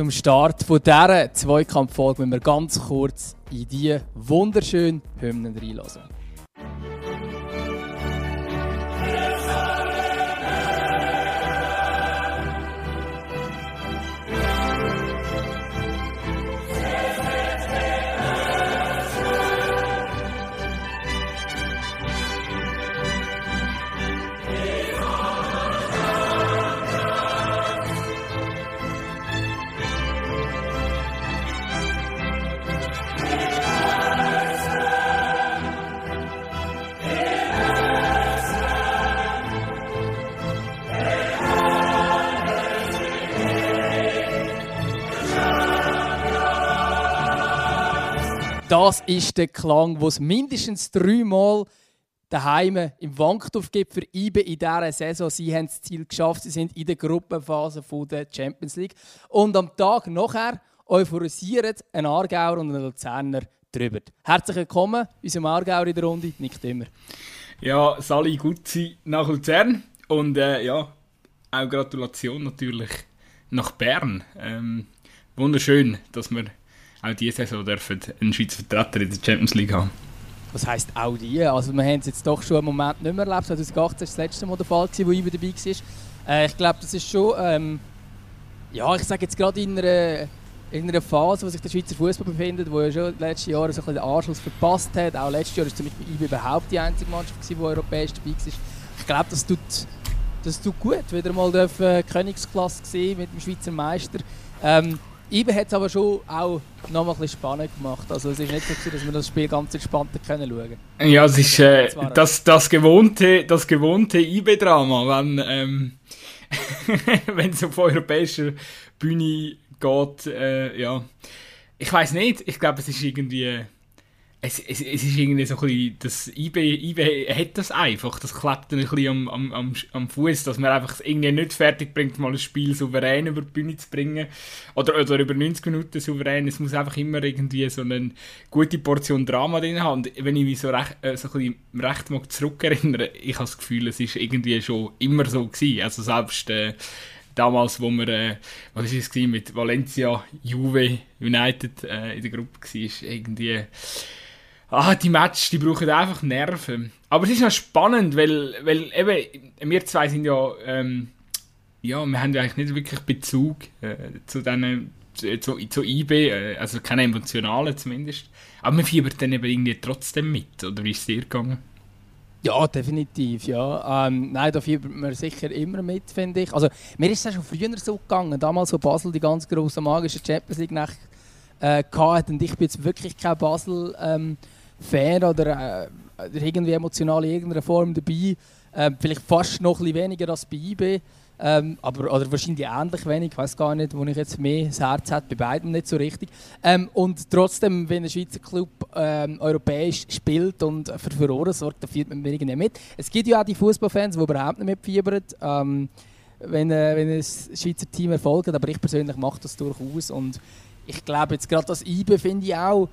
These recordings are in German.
zum Start von dieser Zweikampffolge müssen wir ganz kurz in diese wunderschönen Hymnen reinlassen. Das ist der Klang, es mindestens dreimal daheim im Wankdorf gibt für IBE in dieser Saison. Sie haben das Ziel geschafft, sie sind in der Gruppenphase der Champions League. Und am Tag nachher euphorisieren ein Aargauer und ein Luzerner drüber. Herzlich willkommen, unserem Aargauer in der Runde, Nick Dümmer. Ja, Sali Gutzi nach Luzern und äh, ja, auch Gratulation natürlich nach Bern. Ähm, wunderschön, dass wir auch diese Saison dürfen einen Schweizer Vertreter in der Champions League haben. Was heisst auch die? Also wir haben es jetzt doch schon einen Moment nicht mehr erlebt. 2018 war das letzte Mal der Fall, wo ich dabei war. Äh, ich glaube, das ist schon, ähm, ja, ich sage jetzt gerade in einer, in einer Phase, wo sich der Schweizer Fußball befindet, wo ja schon letzte Jahre so den Anschluss verpasst hat. Auch letztes Jahr war zum Beispiel IB überhaupt die einzige Mannschaft, die europäisch dabei war. Ich glaube, das tut, das tut gut, wieder mal dürfen Königsklasse sehen mit dem Schweizer Meister. Ähm, IBE hat es aber schon auch noch mal ein bisschen spannend gemacht. Also es ist nicht so, dass wir das Spiel ganz entspannt können schauen Ja, es ist äh, das, das gewohnte, das gewohnte IBE-Drama, wenn ähm, wenn es auf europäischer Bühne geht. Äh, ja, ich weiß nicht. Ich glaube, es ist irgendwie es, es, es ist irgendwie so ein bisschen, das IB, IB hat das einfach, das klappt dann ein bisschen am, am, am, Fuß, dass man einfach irgendwie nicht fertig bringt, mal ein Spiel souverän über die Bühne zu bringen. Oder, oder über 90 Minuten souverän, es muss einfach immer irgendwie so eine gute Portion Drama drin haben. Und wenn ich mich so recht, äh, so ein bisschen recht mag zurückerinnere, ich habe das Gefühl, es ist irgendwie schon immer so gewesen, also selbst äh, damals, wo wir, äh, was ist es gewesen, mit Valencia, Juve, United äh, in der Gruppe war, irgendwie ah, die Matches, die brauchen einfach Nerven. Aber es ist noch spannend, weil, weil eben, wir zwei sind ja, ähm, ja, wir haben ja eigentlich nicht wirklich Bezug äh, zu diesen, zu, zu IB, äh, also keine emotionalen zumindest. Aber wir fiebern dann eben irgendwie trotzdem mit, oder wie ist es dir gegangen? Ja, definitiv, ja. Ähm, nein, da fiebert man sicher immer mit, finde ich. Also, mir ist ja schon früher so gegangen, damals, wo Basel die ganz grosse magische Champions League nach, äh, hatte und ich bin jetzt wirklich kein Basel- ähm, Fan oder äh, irgendwie emotional in irgendeiner Form dabei. Ähm, vielleicht fast noch ein weniger als bei IB. Ähm, aber, oder wahrscheinlich ähnlich wenig, ich weiß gar nicht, wo ich jetzt mehr das Herz habe, bei beiden nicht so richtig. Ähm, und trotzdem, wenn ein Schweizer Club ähm, europäisch spielt und für Furore sorgt, dann führt man irgendwie mit. Es gibt ja auch die Fußballfans, die überhaupt nicht mitfiebern, ähm, wenn, äh, wenn ein Schweizer Team erfolgt, aber ich persönlich mache das durchaus. Und ich glaube, jetzt gerade das IBE finde ich auch,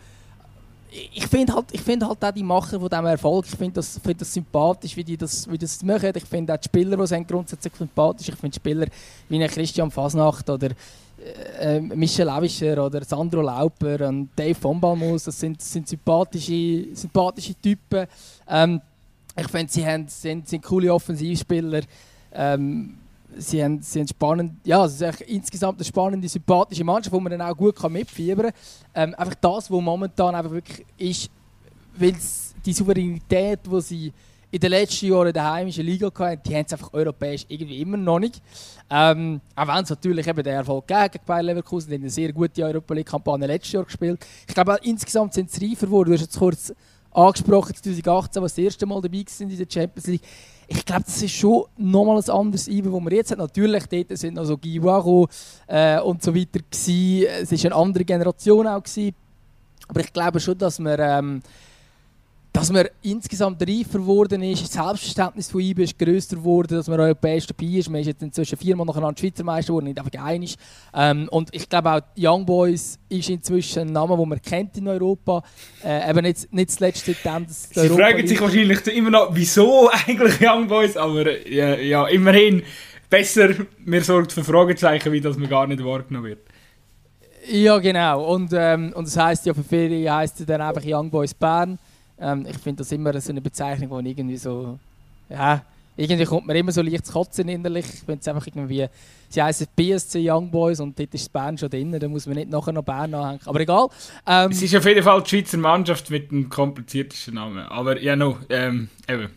ich finde halt, find halt auch die Macher von diesem Erfolg, ich finde das, find das sympathisch, wie die das, wie das machen. Ich finde auch die Spieler, die sind grundsätzlich sympathisch. Ich finde Spieler wie Christian Fasnacht oder äh, Michel Avischer oder Sandro Lauper und Dave von Balmus, das sind, sind sympathische, sympathische Typen. Ähm, ich finde, sie haben, sind, sind coole Offensivspieler. Ähm, sie haben, sie haben spannend, ja, ist insgesamt eine spannende, sympathische Mannschaft, wo man dann auch gut mitfiebern kann. Ähm, einfach das, was momentan einfach wirklich ist, weil die Souveränität, die sie in den letzten Jahren in der heimischen Liga hatten, die haben es einfach europäisch irgendwie immer noch nicht. Ähm, auch wenn es natürlich eben der Erfolg gegen Bayer Leverkusen, die haben eine sehr gute Europa League-Kampagne letztes Jahr gespielt. Ich glaube, insgesamt sind sie reifer geworden. Du hast jetzt kurz angesprochen, 2018, was das erste Mal dabei sind in der Champions League ich glaube, das ist schon nochmal ein anderes Ibe, wo wir jetzt haben. Natürlich, dort sind noch so Guiwaro äh, und so weiter gewesen. Es war eine andere Generation auch gewesen. Aber ich glaube schon, dass wir ähm, dass man insgesamt reifer geworden ist, das Selbstverständnis von IBE ist grösser geworden, dass man europäisch dabei ist. Man ist jetzt inzwischen viermal nacheinander Schweizer Meister geworden, nicht einfach einig. Ähm, und ich glaube auch Young Boys ist inzwischen ein Name, den man kennt in Europa. Äh, eben nicht, nicht zuletzt seitdem, dass Sie Europa fragen sich wahrscheinlich immer noch, wieso eigentlich Young Boys, aber ja, ja immerhin besser, mir sorgt für Fragezeichen, wie das man gar nicht wahrgenommen wird. Ja, genau. Und, ähm, und das heisst ja für viele heisst es dann einfach Young Boys Bern. Ähm, ich finde das immer so eine Bezeichnung, die irgendwie so. Ja, irgendwie kommt mir immer so leicht zu kotzen innerlich. Ich finde es einfach irgendwie. Sie heißen BSC Young Boys und dort ist Bern schon drin, da muss man nicht nachher noch Bern anhängen. Aber egal. Ähm, es ist auf jeden Fall die Schweizer Mannschaft mit dem kompliziertesten Namen. Aber ja, no, ähm, eben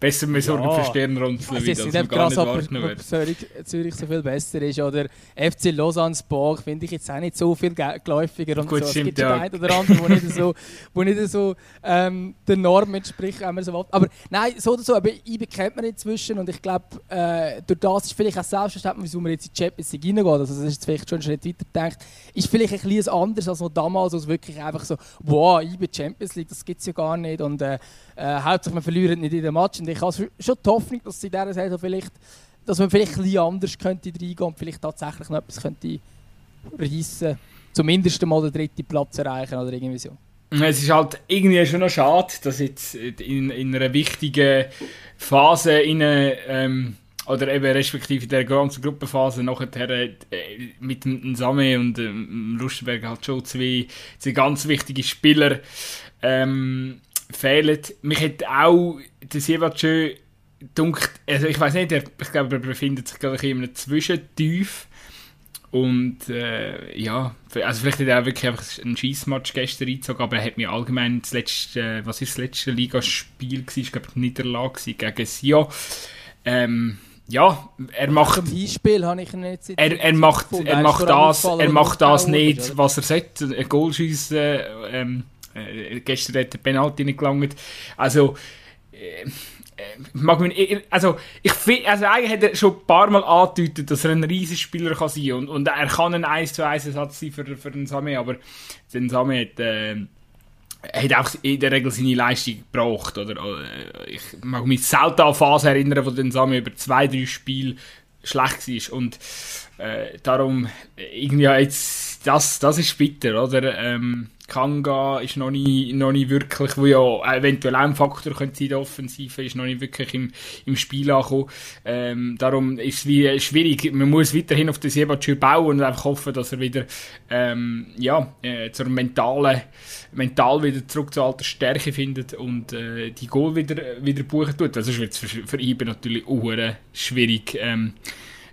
besser Sorgen ja. für Stirnrunzeln, wie das nicht gar nicht warten wird. Zürich, Zürich so viel besser ist. Oder FC Lausanne Sport finde ich jetzt auch nicht so viel geläufiger. Und Gut, so. stimmt, es gibt ja. einen oder anderen, wo nicht so, wo nicht so ähm, der Norm entspricht, wenn man so will. Aber nein, so oder so, aber ich bekennt man inzwischen und ich glaube, äh, durch das ist vielleicht auch selbstverständlich, wieso man jetzt in die Champions League reingeht, also das ist jetzt vielleicht schon einen Schritt weiter gedacht, ist vielleicht ein bisschen anders als noch damals, als wirklich einfach so, wow, ich bin Champions League, das gibt es ja gar nicht und äh, äh, Hauptsache, man verliert nicht in den Match. Und ich habe schon die Hoffnung, dass sie dieser Saison vielleicht, dass man vielleicht ein bisschen anders könnte reingehen und vielleicht tatsächlich noch etwas könnte reissen. Zumindest mal den dritten Platz erreichen oder irgendwie so. Es ist halt irgendwie schon noch schade, dass jetzt in, in einer wichtigen Phase in ähm, oder eben respektive in der ganzen Gruppenphase nachher äh, mit dem Same und ähm, Lustenberg halt schon zwei, zwei ganz wichtige Spieler ähm, fehlen. Mich hat auch der Siebatschö dunkt, also ich weiß nicht, ich glaube, er befindet sich gerade in einem Zwischentief. Und äh, ja, also vielleicht hat er auch wirklich einfach einen Schießmatch gestern eingezogen, aber er hat mir allgemein das letzte, was ist das letzte Ligaspiel gewesen? Ich glaube, Niederlage gegen Sion. Ähm, ja, er macht. Zum Hinspiel habe ich jetzt. Er, er macht, er macht das, er macht das nicht, was er sollte. Ein Goal schiessen, ähm, äh, gestern hat der Penalty nicht gelangt. Also, äh, äh mag man, also, ich find, also eigentlich hat er schon ein paar Mal angedeutet, dass er ein Riesenspieler kann sein und, und er kann ein 1 zu 1 Ersatz sein für, für den Same, aber den Same hat, äh, hat auch in der Regel seine Leistung gebracht. Oder, äh, ich mag mich selten an Phase erinnern, wo den Same über zwei, drei Spiele schlecht war. Und äh, darum, irgendwie jetzt, das, das ist bitter, oder? Ähm, Kanga ist noch nie, noch nie wirklich, wo ja eventuell auch ein Faktor könnte sein, der Offensive, ist noch nicht wirklich im, im Spiel angekommen. Ähm, darum ist es wie schwierig. Man muss weiterhin auf den Sebatschür bauen und einfach hoffen, dass er wieder, ähm, ja, äh, zur mentalen, mental wieder zurück zur alten Stärke findet und äh, die Goal wieder, wieder buchen tut. Also sonst wird für, für ihn natürlich auch schwierig, ähm,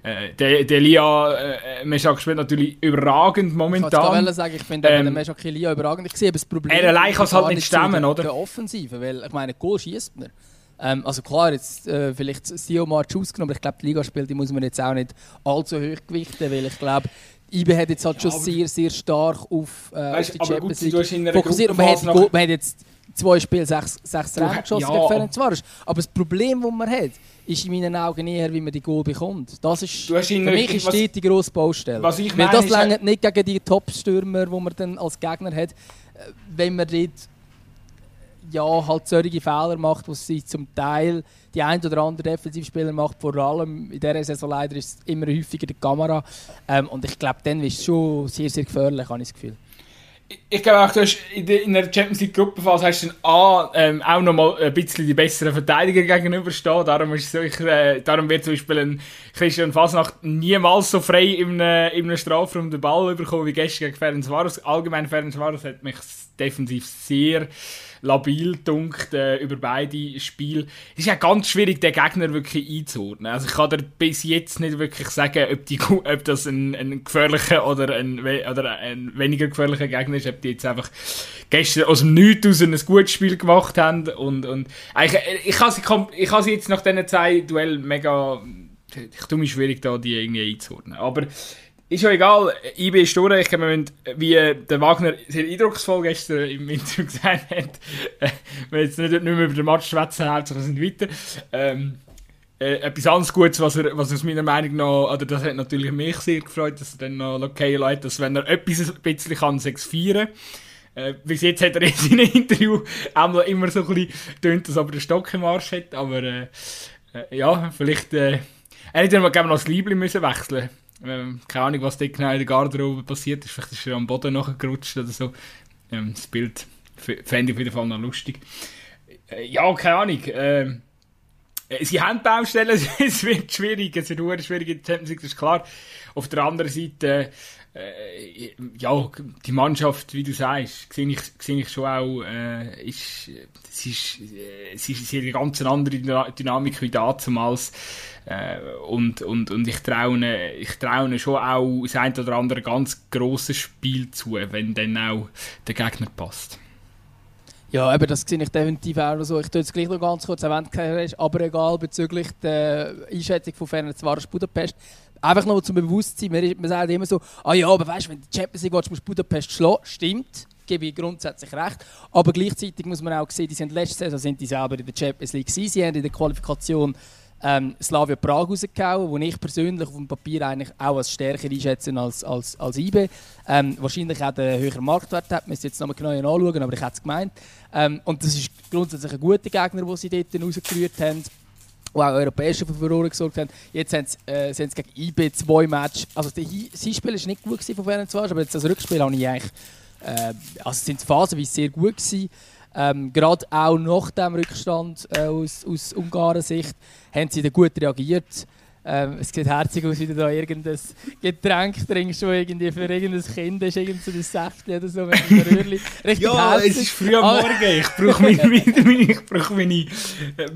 äh, der, der Lia äh, Meschak spielt natürlich überragend momentan. Ich kann sagen, ich finde ähm, den Meschak Lia überragend. Ich sehe das Problem. Er allein kann es halt nicht stemmen, oder? Der Offensive, weil ich meine, Goal schießt man. Ähm, also klar, jetzt äh, vielleicht Sio March ausgenommen, aber ich glaube, die Ligaspiele die muss man jetzt auch nicht allzu hoch gewichten, weil ich glaube, IBE hat jetzt halt schon ja, sehr, sehr stark auf, äh, weißt, auf die Champions League fokussiert und man hat, man hat jetzt zwei Spiele sechs, sechs Rennen geschossen ja, gegen Ferencvaros. Aber das Problem, das man hat, ist in meinen Augen eher, wie man die Goal bekommt. Das ist, für mich ist was, die grosse Baustelle. Was ich meine, Weil das längert nicht gegen die Top-Stürmer, die man dann als Gegner hat, äh, wenn man dort ja, halt solche Fehler macht, die sie zum Teil die ein oder andere Defensivspieler macht, vor allem in dieser Saison leider ist es immer häufiger die Kamera. Ähm, und ich glaube, dann ist es schon sehr, sehr gefährlich, habe ich das Gefühl ich glaube auch, du in der Champions League Gruppenphase hast du A, ähm, auch nochmal ein bisschen die besseren Verteidiger gegenüberstehen. Darum, ist so, ich, äh, darum wird zum Beispiel ein Christian Fasnacht niemals so frei in einem, in einem Strafraum den Ball bekommen wie gestern gegen Ferencvaros. Allgemein Ferencvaros hat mich defensiv sehr labil dunkt äh, über beide Spiele. Es ist ja ganz schwierig, den Gegner wirklich einzuordnen. Also ich kann dir bis jetzt nicht wirklich sagen, ob, die, ob das ein, ein gefährlicher oder ein, oder ein weniger gefährlicher Gegner ist, ob die jetzt einfach gestern aus dem Nichts aus ein gutes Spiel gemacht haben und, und eigentlich, ich kann sie, ich sie jetzt nach diesen zwei Duell mega ich tue mich schwierig da die irgendwie einzuordnen. Aber ist ja egal, IB ist durch. Ich glaube, wie der Wagner sehr eindrucksvoll gestern im Interview gesagt hat, äh, wir jetzt nicht, nicht mehr über den Match schwätzen, Hauptsache sind weiter. Ähm, äh, etwas anderes Gutes, was er, was aus meiner Meinung nach, oder das hat natürlich mich sehr gefreut, dass er dann noch okay Leute, dass wenn er etwas ein bisschen kann, 6 feiern. Äh, bis jetzt hat er in seinem Interview einmal immer so ein bisschen tönt, dass er den Stock im Arsch hat, aber äh, äh, ja, vielleicht, äh, er hätte noch, noch das Liebling müssen wechseln ähm, keine Ahnung, was da genau in der Garderobe passiert ist. Vielleicht ist er am Boden nachgerutscht oder so. Ähm, das Bild fände ich auf jeden Fall noch lustig. Äh, ja, keine Ahnung. Äh, äh, sie haben Baustellen, es wird schwierig, es wird schwierig in der Champions League, das ist klar. Auf der anderen Seite, äh, ja, die Mannschaft, wie du sagst, sehe ich, ich schon auch, äh, ist, es ist, äh, es ist eine ganz andere Dynamik wie damals. Äh, und, und, und ich traue, ich traue schon auch das ein oder andere ganz grosses Spiel zu, wenn dann auch der Gegner passt. Ja, eben, das sehe ich definitiv auch so. Ich tue jetzt gleich noch ganz kurz erwähnt, aber egal bezüglich der Einschätzung von Ferencvaros Budapest. Einfach noch zum Bewusstsein, man, man sagt immer so, ah ja, aber weißt wenn du die Champions League willst, musst du Budapest schlagen. Stimmt, gebe ich grundsätzlich recht. Aber gleichzeitig muss man auch sehen, die sind letzte Saison sind die selber in der Champions League gewesen. Sie haben in der Qualifikation ähm, Slavia Prag rausgehauen, wo ich persönlich auf dem Papier eigentlich auch als stärker einschätze als, als, als IB. Ähm, wahrscheinlich auch einen höheren Marktwert hat, müssen jetzt nochmal genau anschauen, aber ich hätte es gemeint. Ähm, und das ist grundsätzlich ein guter Gegner, den sie dort rausgerührt haben die auch europäische Furore gesorgt haben. Jetzt haben sie, äh, sie gegen IB zwei Matches. Also, das Hinspiel war nicht gut von Ferencvaros, aber jetzt das Rückspiel habe ich eigentlich. Äh, also, sind phasenweise sehr gut gewesen. Ähm, Gerade auch nach dem Rückstand äh, aus, aus Ungarn-Sicht haben sie da gut reagiert. Ähm, es sieht herzig aus, wie du da irgendein Getränk trinkst, das irgendwie für irgendein Kind ist, irgend so Säftchen oder so, Richtig Ja, herzig. es ist früh am Morgen, ich brauche meine, Vitamine, ich brauche meine äh,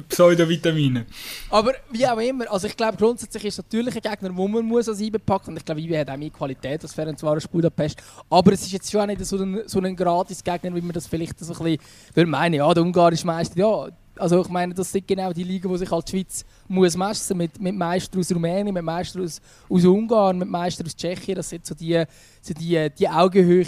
Pseudovitamine. Aber wie auch immer, also ich glaube grundsätzlich ist es natürlich ein Gegner, wo man muss als IBE packen und ich glaube, IBE hat auch mehr Qualität als Ferencvaros Budapest, aber es ist jetzt schon auch nicht so ein, so ein gratis Gegner, wie man das vielleicht so ein bisschen würde meinen, ja, der ungarische Meister, ja, also ich meine, das sind genau die Liga, wo sich halt die Schweiz muss messen mit, mit Meister aus Rumänien, mit Meister aus, aus Ungarn, mit Meister aus Tschechien. Das sind so die, so die, die Augenhöhe.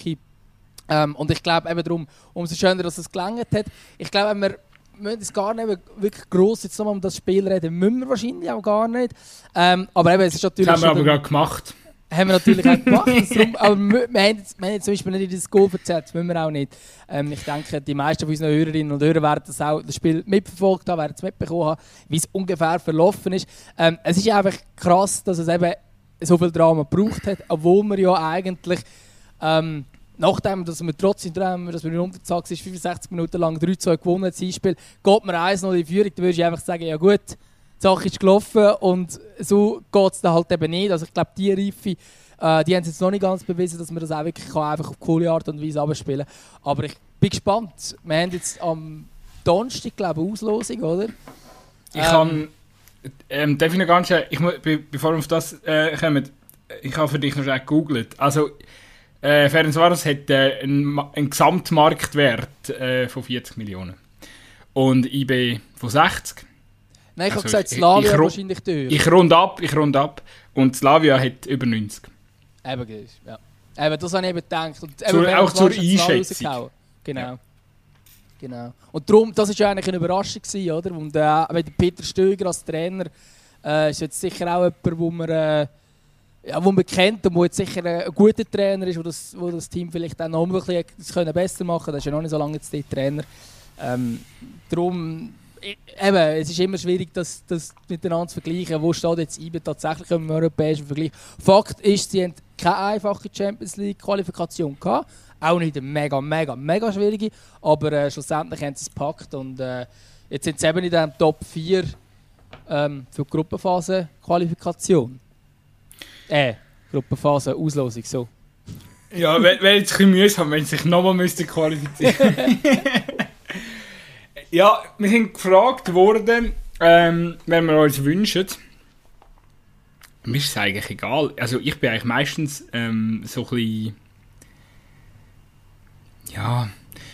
Ähm, und ich glaube eben darum, umso schöner, dass es gelangt hat. Ich glaube, wir müssen es gar nicht wirklich gross jetzt nochmal um das Spiel reden, müssen wir wahrscheinlich auch gar nicht. Ähm, aber eben, es ist natürlich... Das haben wir aber gerade gemacht haben wir natürlich auch gemacht. Darum, aber wir, wir, haben jetzt, wir haben jetzt zum Beispiel nicht in das Goal verzerrt, das müssen wir auch nicht. Ähm, ich denke, die meisten von unseren Hörerinnen und Hörern werden das auch das Spiel mitverfolgt haben, werden es mitbekommen haben, wie es ungefähr verlaufen ist. Ähm, es ist einfach krass, dass es eben so viel Drama gebraucht hat, obwohl wir ja eigentlich ähm, nachdem dass wir trotzdem dass wir in Unterzahl ist, 65 Minuten lang 3-2 gewonnen, das Spiel, geht man 1-0 in die Führung, dann würde ich einfach sagen, ja gut, Sache ist gelaufen und so geht es dann halt eben nicht. Also ich glaube, die Reife, äh, die haben es jetzt noch nicht ganz bewiesen, dass man das auch wirklich kann, einfach auf coole Art und Weise abspielen Aber ich bin gespannt. Wir haben jetzt am Donnerstag, glaube ich, Auslosung, oder? Ich ähm, kann... Ähm, darf ich noch ganz schnell, ich muss, bevor wir auf das äh, kommen, ich habe für dich noch schnell gegoogelt. Also, äh, Ferencvaros hat äh, einen, einen Gesamtmarktwert äh, von 40 Millionen. Und IB von 60. Nein, ich also, habe gesagt, Slavia ich, wahrscheinlich teuer. Ich rund ab, ich rund ab. Und Slavia hat über 90. Eben, ja. Eben, das habe ich eben gedacht. Und eben, zur, auch zur Einschätzung. Genau. Ja. Genau. Und darum, das war eigentlich eine Überraschung, gewesen, oder? Und äh, Peter Stöger als Trainer äh, ist jetzt sicher auch jemand, wo man, äh, ja, wo man kennt und wo jetzt sicher ein guter Trainer ist, wo das, wo das Team vielleicht auch noch ein bisschen besser machen kann. Das ist ja noch nicht so lange jetzt der Trainer. Ähm, darum eben, es ist immer schwierig, das, das miteinander zu vergleichen. Wo steht jetzt IBE tatsächlich im europäischen Vergleich? Fakt ist, sie haben keine einfache Champions League Qualifikation gehabt. Auch nicht eine mega, mega, mega schwierige. Aber äh, schlussendlich haben sie es gepackt. Und äh, jetzt sind sie eben in der Top 4 ähm, für die Gruppenphase Qualifikation. Äh, Gruppenphase Auslosung, so. Ja, wäre jetzt ein bisschen mühsam, wenn sie sich nochmal qualifizieren müssten. Ja, wir sind gefragt worden, ähm, wenn wir uns wünschen. Mir ist es eigentlich egal. Also ich bin eigentlich meistens ähm, so ein bisschen... Ja,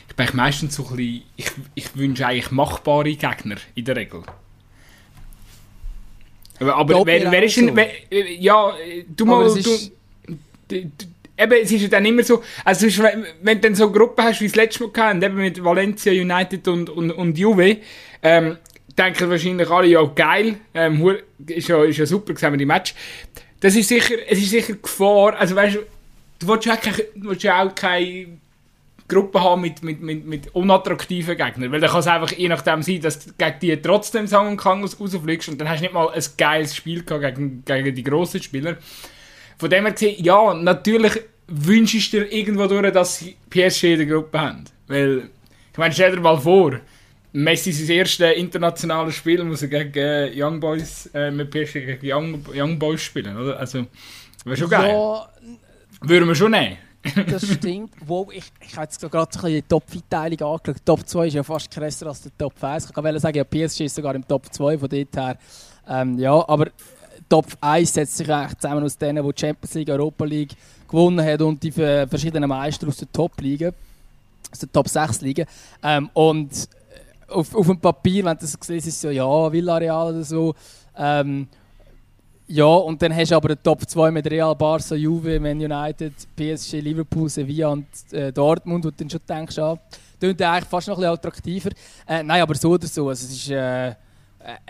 ich bin eigentlich meistens so ein bisschen... Ich, ich wünsche eigentlich machbare Gegner in der Regel. Aber, aber wer, wer ist denn... So. ja, du mal... Du, du, eben, es ist ja dann immer so, also wenn, wenn du dann so Gruppen hast, wie das letzte Mal gehabt, eben mit Valencia, United und, und, und Juve, ähm, denken wahrscheinlich alle, ja geil, ähm, ist, ja, ist ja super gesehen, die Match. Das ist sicher, es ist sicher Gefahr, also weißt du, du willst ja auch keine, willst ja auch keine Gruppe haben mit, mit, mit, mit unattraktiven Gegnern, weil dann kann es einfach je nachdem sein, dass du gegen die trotzdem sagen und kann rausfliegst und dann hast du nicht mal ein geiles Spiel gehabt gegen, gegen die grossen Spieler. Von dem her gesehen, ja, natürlich wünschst du dir irgendwo durch, dass PSG in der Gruppe haben. Weil, ich meine, stell dir mal vor, Messi sein erstes internationales Spiel muss er gegen äh, Young Boys, äh, mit PSG gegen Young, Young Boys spielen, oder? Also, wäre schon geil. Ja, Würden wir schon nehmen. das stimmt. Wow, ich, ich habe jetzt gerade so die Top-Verteilung angeschaut. Top 2 ist ja fast krasser als der Top 1. Ich kann sagen, ja, PSG ist sogar im Top 2 von dort her. Ähm, ja, aber Top 1 setzt sich eigentlich zusammen aus denen, die Champions League, Europa League gewonnen haben und die verschiedenen Meister aus der Top-Liga, aus der Top 6 Liga. Ähm, und auf, auf dem Papier, wenn du das siehst, ist es so, ja, Villarreal oder so. Ähm, ja, und dann hast du aber den Top 2 mit Real, Barca, Juve, Man United, PSG, Liverpool, Sevilla und äh, Dortmund, wo du dann schon denkst, ah, klingt eigentlich fast noch ein bisschen attraktiver. Äh, nein, aber so oder so. Also es ist, äh, äh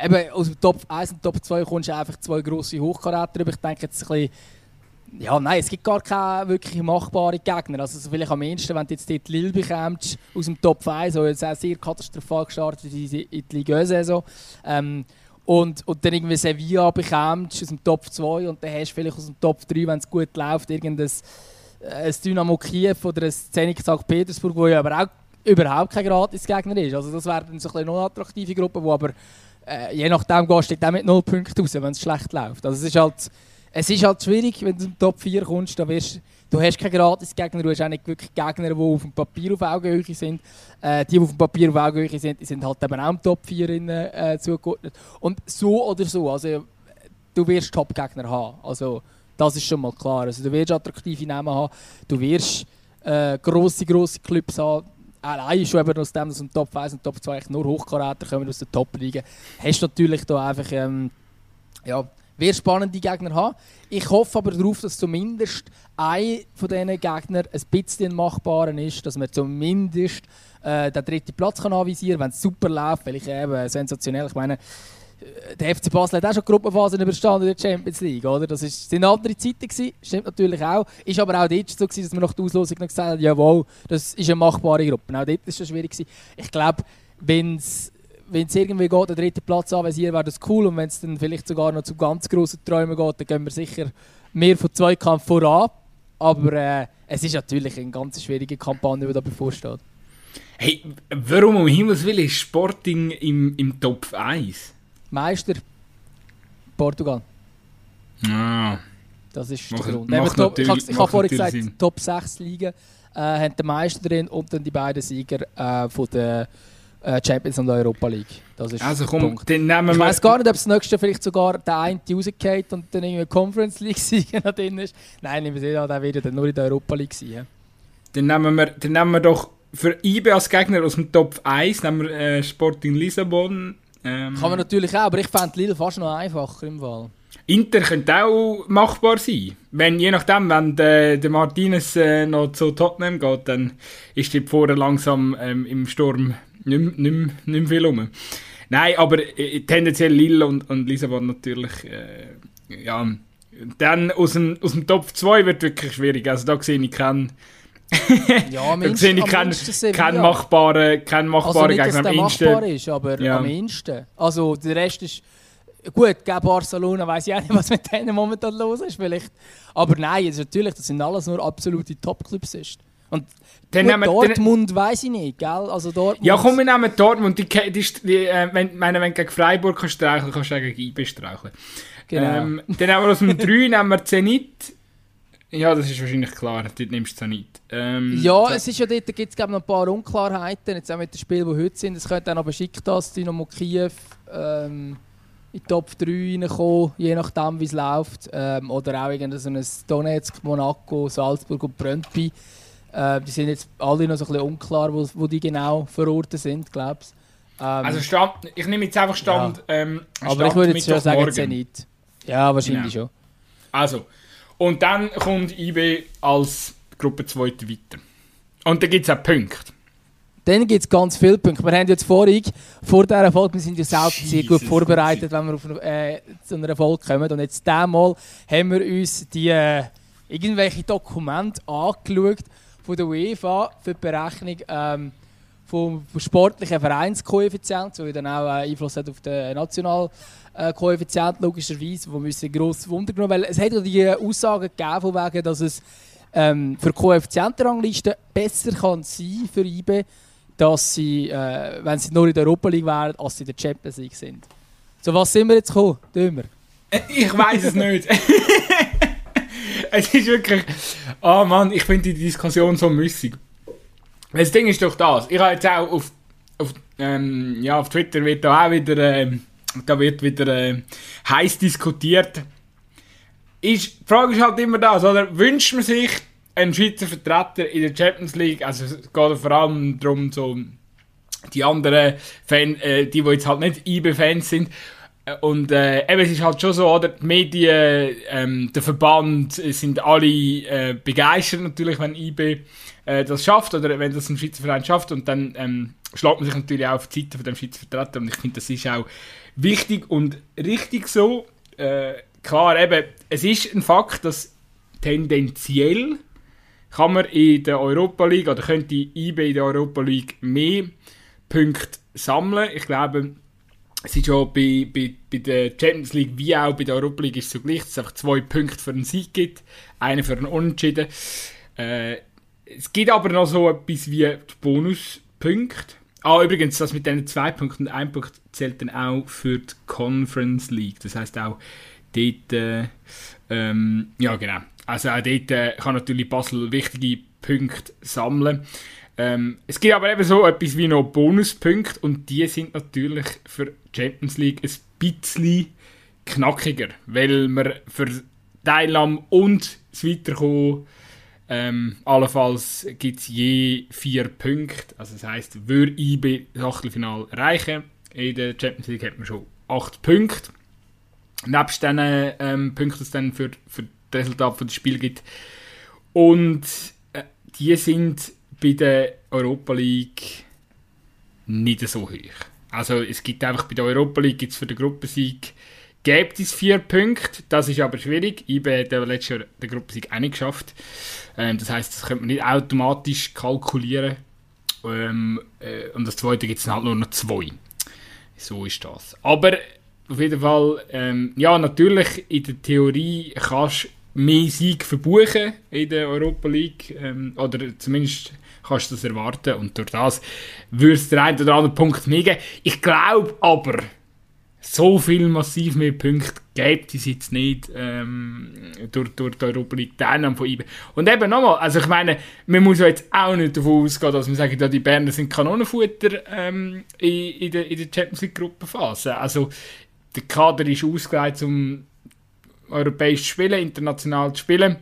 eben aus dem Top 1 und Top 2 kommst du einfach zwei grosse Hochkaräter. Ich denke jetzt ein bisschen, ja, nein, es gibt gar keine wirklich machbaren Gegner. Also vielleicht am ehesten, wenn du jetzt dort Lille bekommst, aus dem Top 1, so jetzt auch sehr katastrophal gestartet in die Ligue-Saison. Ähm, und, und dann irgendwie Sevilla bekommst aus dem Top 2 und dann hast du vielleicht aus dem Top 3, wenn es gut läuft, irgendein äh, ein Dynamo Kiew oder ein Zenit St. Petersburg, wo ja aber auch überhaupt kein Gratis-Gegner ist. Also das wäre dann so eine unattraktive Gruppe, wo aber äh, je nachdem gehst du mit 0 Punkten raus, wenn es schlecht läuft. Also es ist halt, es ist halt schwierig, wenn du im Top 4 kommst, da wirst du hast keine Gratis-Gegner, du hast auch nicht wirklich Gegner, die auf dem Papier auf Augenhöhe sind. Äh, die, die auf dem Papier auf Augenhöhe sind, sind halt eben auch im Top 4 in, äh, zugeordnet. Und so oder so, also du wirst Top-Gegner haben. Also das ist schon mal klar. Also du wirst attraktive Namen haben, du wirst äh, grosse, grosse Clubs haben. Allein schon eben aus dem, dass im Top 1 und Top 2 nur Hochkaräter kommen aus der Top-Liga, hast du natürlich da einfach ähm, ja, wird spannende Gegner haben. Ich hoffe aber darauf, dass zumindest ein von diesen Gegnern ein bisschen machbarer ist, dass man zumindest äh, den dritten Platz kann anvisieren kann, wenn es super läuft, weil ich eben sensationell, ich meine, der FC Basel hat auch schon Gruppenphasen überstanden in der Champions League, oder? Das ist, sind andere Zeiten gewesen, stimmt natürlich auch. Ist aber auch dort so gewesen, dass man nach der Auslosung noch gesagt hat, jawohl, das ist eine machbare Gruppe. Auch dort war es schon schwierig gewesen. Ich glaube, wenn es irgendwie geht, den dritten Platz anvisieren, wäre das cool. Und wenn es dann vielleicht sogar noch zu ganz grossen Träumen geht, dann gehen wir sicher mehr von Zweikampf voran. Aber äh, es ist natürlich eine ganz schwierige Kampagne, die da bevorsteht. Hey, warum um Himmels Willen ist Sporting im, im Top 1? Meister Portugal. Ah. Das ist der Grund. Top, ich habe vorhin gesagt, Sinn. Top 6 Ligen äh, haben den Meister drin und dann die beiden Sieger äh, von der äh, Champions und Europa League. Das ist also komm, Punkt. Dann nehmen wir ich weiß gar nicht, ob das nächste vielleicht sogar der eine rausgeht und dann irgendwie Conference League Sieger noch drin ist. Nein, ich sehe an, der wird dann nur in der Europa League sein. Dann nehmen wir, dann nehmen wir doch für IB als Gegner aus dem Top 1 nehmen wir äh, Sporting Lissabon. Ähm, Kann man natürlich auch, aber ich fände Lille fast noch einfacher im Wahl. Inter könnte auch machbar sein. Wenn, je nachdem, wenn der, der Martinez äh, noch zu Tottenham geht, dann ist die vorher langsam ähm, im Sturm nicht, nicht, nicht viel rum. Nein, aber äh, tendenziell Lille und, und Lissabon natürlich, äh, ja, dann aus dem, aus dem Top 2 wird wirklich schwierig. Also da sehe ich keinen, ja, da sehe ich keinen, keinen machbaren, keinen machbaren also nicht, Gegner. Dass der machbar ist, aber ja. am ehesten. Also der Rest ist... Gut, gegen Barcelona weiß ich auch nicht, was mit denen momentan los ist vielleicht. Aber nein, also natürlich, das sind alles nur absolute Top-Clubs. Und dann Gut, Dortmund weiß ich nicht, gell? Also Dortmund... Ja, komm, wir nehmen Dortmund. Die, die, die, äh, wenn, meine, wenn du gegen Freiburg kannst streicheln kannst du gegen IB streicheln. Genau. Ähm, dann haben wir aus dem 3 nehmen wir Zenit. Ja, das ist wahrscheinlich klar. Dort nimmst du Zenit. Ähm, ja, es ist ja dort, da gibt es noch ein paar Unklarheiten. Jetzt auch mit den Spielen, die heute sind. Es könnte auch noch Besiktas, Dynamo Kiew ähm, in die Top 3 reinkommen, je nachdem, wie es läuft. Ähm, oder auch irgendein so ein Donetsk, Monaco, Salzburg und Brøndby. Äh, die sind jetzt alle noch so ein bisschen unklar, wo, wo die genau verortet sind, glaube ich. Ähm, also Stand, ich nehme jetzt einfach Stand. Ja. Ähm, Stand Aber ich würde jetzt schon sagen, Zenit. Ja, wahrscheinlich genau. schon. Also, und dann kommt IB als Gruppe 2 weiter. Und dann gibt es auch Punkte. Dann gibt es ganz viele Punkte. Wir haben jetzt vorhin, vor dieser Folge, wir sind ja selbst sehr gut vorbereitet, wenn wir auf äh, zu einer Folge kommen. Und jetzt diesmal haben wir uns die äh, irgendwelche Dokumente angeschaut, von der UEFA für die Berechnung ähm, vom, sportlichen Vereinskoeffizient, der dann auch äh, Einfluss hat auf den Nationalkoeffizient, äh, logischerweise, wo müssen gross Wunder genommen weil es hat ja die Aussagen gegeben, von wegen, dass es ähm, für Koeffizientenranglisten besser kann sein für IBE dass sie, äh, wenn sie nur in der Europa League wären, als sie in der Champions League sind. So was sind wir jetzt gekommen, Dömer? Ich weiß es nicht. es ist wirklich. Oh Mann, ich finde die Diskussion so müßig. Das Ding ist doch das. Ich habe jetzt auch auf, auf, ähm, ja, auf Twitter wird da auch wieder, äh, da wird wieder äh, heiß diskutiert. Ist, die Frage ist halt immer das, oder? Wünscht man sich einen Schweizer Vertreter in der Champions League? Also es geht vor allem darum, so die anderen Fan, äh, die, die jetzt halt nicht IB-Fans sind. Und äh, eben, es ist halt schon so, oder? Die Medien, ähm, der Verband sind alle äh, begeistert natürlich, wenn IB äh, das schafft oder wenn das ein Schweizer Verein schafft und dann ähm, schlägt man sich natürlich auch auf die Seite von dem Schweizer Vertreter und ich finde, das ist auch wichtig und richtig so. Äh, klar, eben, es ist ein Fakt, dass tendenziell kann man in der Europa League oder könnte IB in der Europa League mehr Punkte sammeln. Ich glaube, es ist ja bei, bei, bei der Champions League wie auch bei der Europa League ist es so gleich, dass es einfach zwei Punkte für einen Sieg gibt, einen für einen Unentschieden. Äh, es gibt aber noch so etwas wie die Bonuspunkte. Ah, übrigens, das mit diesen zwei Punkten und ein Punkt zählt dann auch für die Conference League. Das heißt auch dort, äh, ähm, ja genau. Also auch dort äh, kann natürlich Basel wichtige Punkte sammeln. Ähm, es gibt aber eben so etwas wie noch Bonuspunkte und die sind natürlich für Champions League ein bisschen knackiger, weil man für Teilnahme und das Weiterkommen ähm, allenfalls gibt es je vier Punkte. Also das heisst, würde IB das Achtelfinale erreichen, in der Champions League hat man schon acht Punkte. Nebst diesen ähm, Punkten, die es dann für, für das Resultat des Spiels gibt. Und äh, die sind bei der Europa League nicht so hoch. Also es gibt einfach bei der Europa League gibt's für den Gruppensieg gibt es vier Punkte. Das ist aber schwierig. IB hat ja letztes Jahr den Gruppensieg auch nicht geschafft. Ähm, das heißt, das könnte man nicht automatisch kalkulieren. Ähm, äh, und das zweite gibt es halt nur noch zwei. So ist das. Aber auf jeden Fall, ähm, ja, natürlich in der Theorie kannst du mehr Sieg verbuchen in der Europa League. Ähm, oder zumindest kannst du das erwarten. Und durch das würde es der einen oder anderen Punkt mehr. Ich glaube aber, so viel massiv mehr Punkte gibt es jetzt nicht ähm, durch, durch die Europa League Teilnahme von IB. Und eben nochmal, also ich meine, man muss jetzt auch nicht davon ausgehen, dass man sagt, ja, die Berner sind Kanonenfutter ähm, in, in, der, in der Champions League Gruppenphase. Also der Kader ist ausgelegt, um europäisch zu spielen, international zu spielen.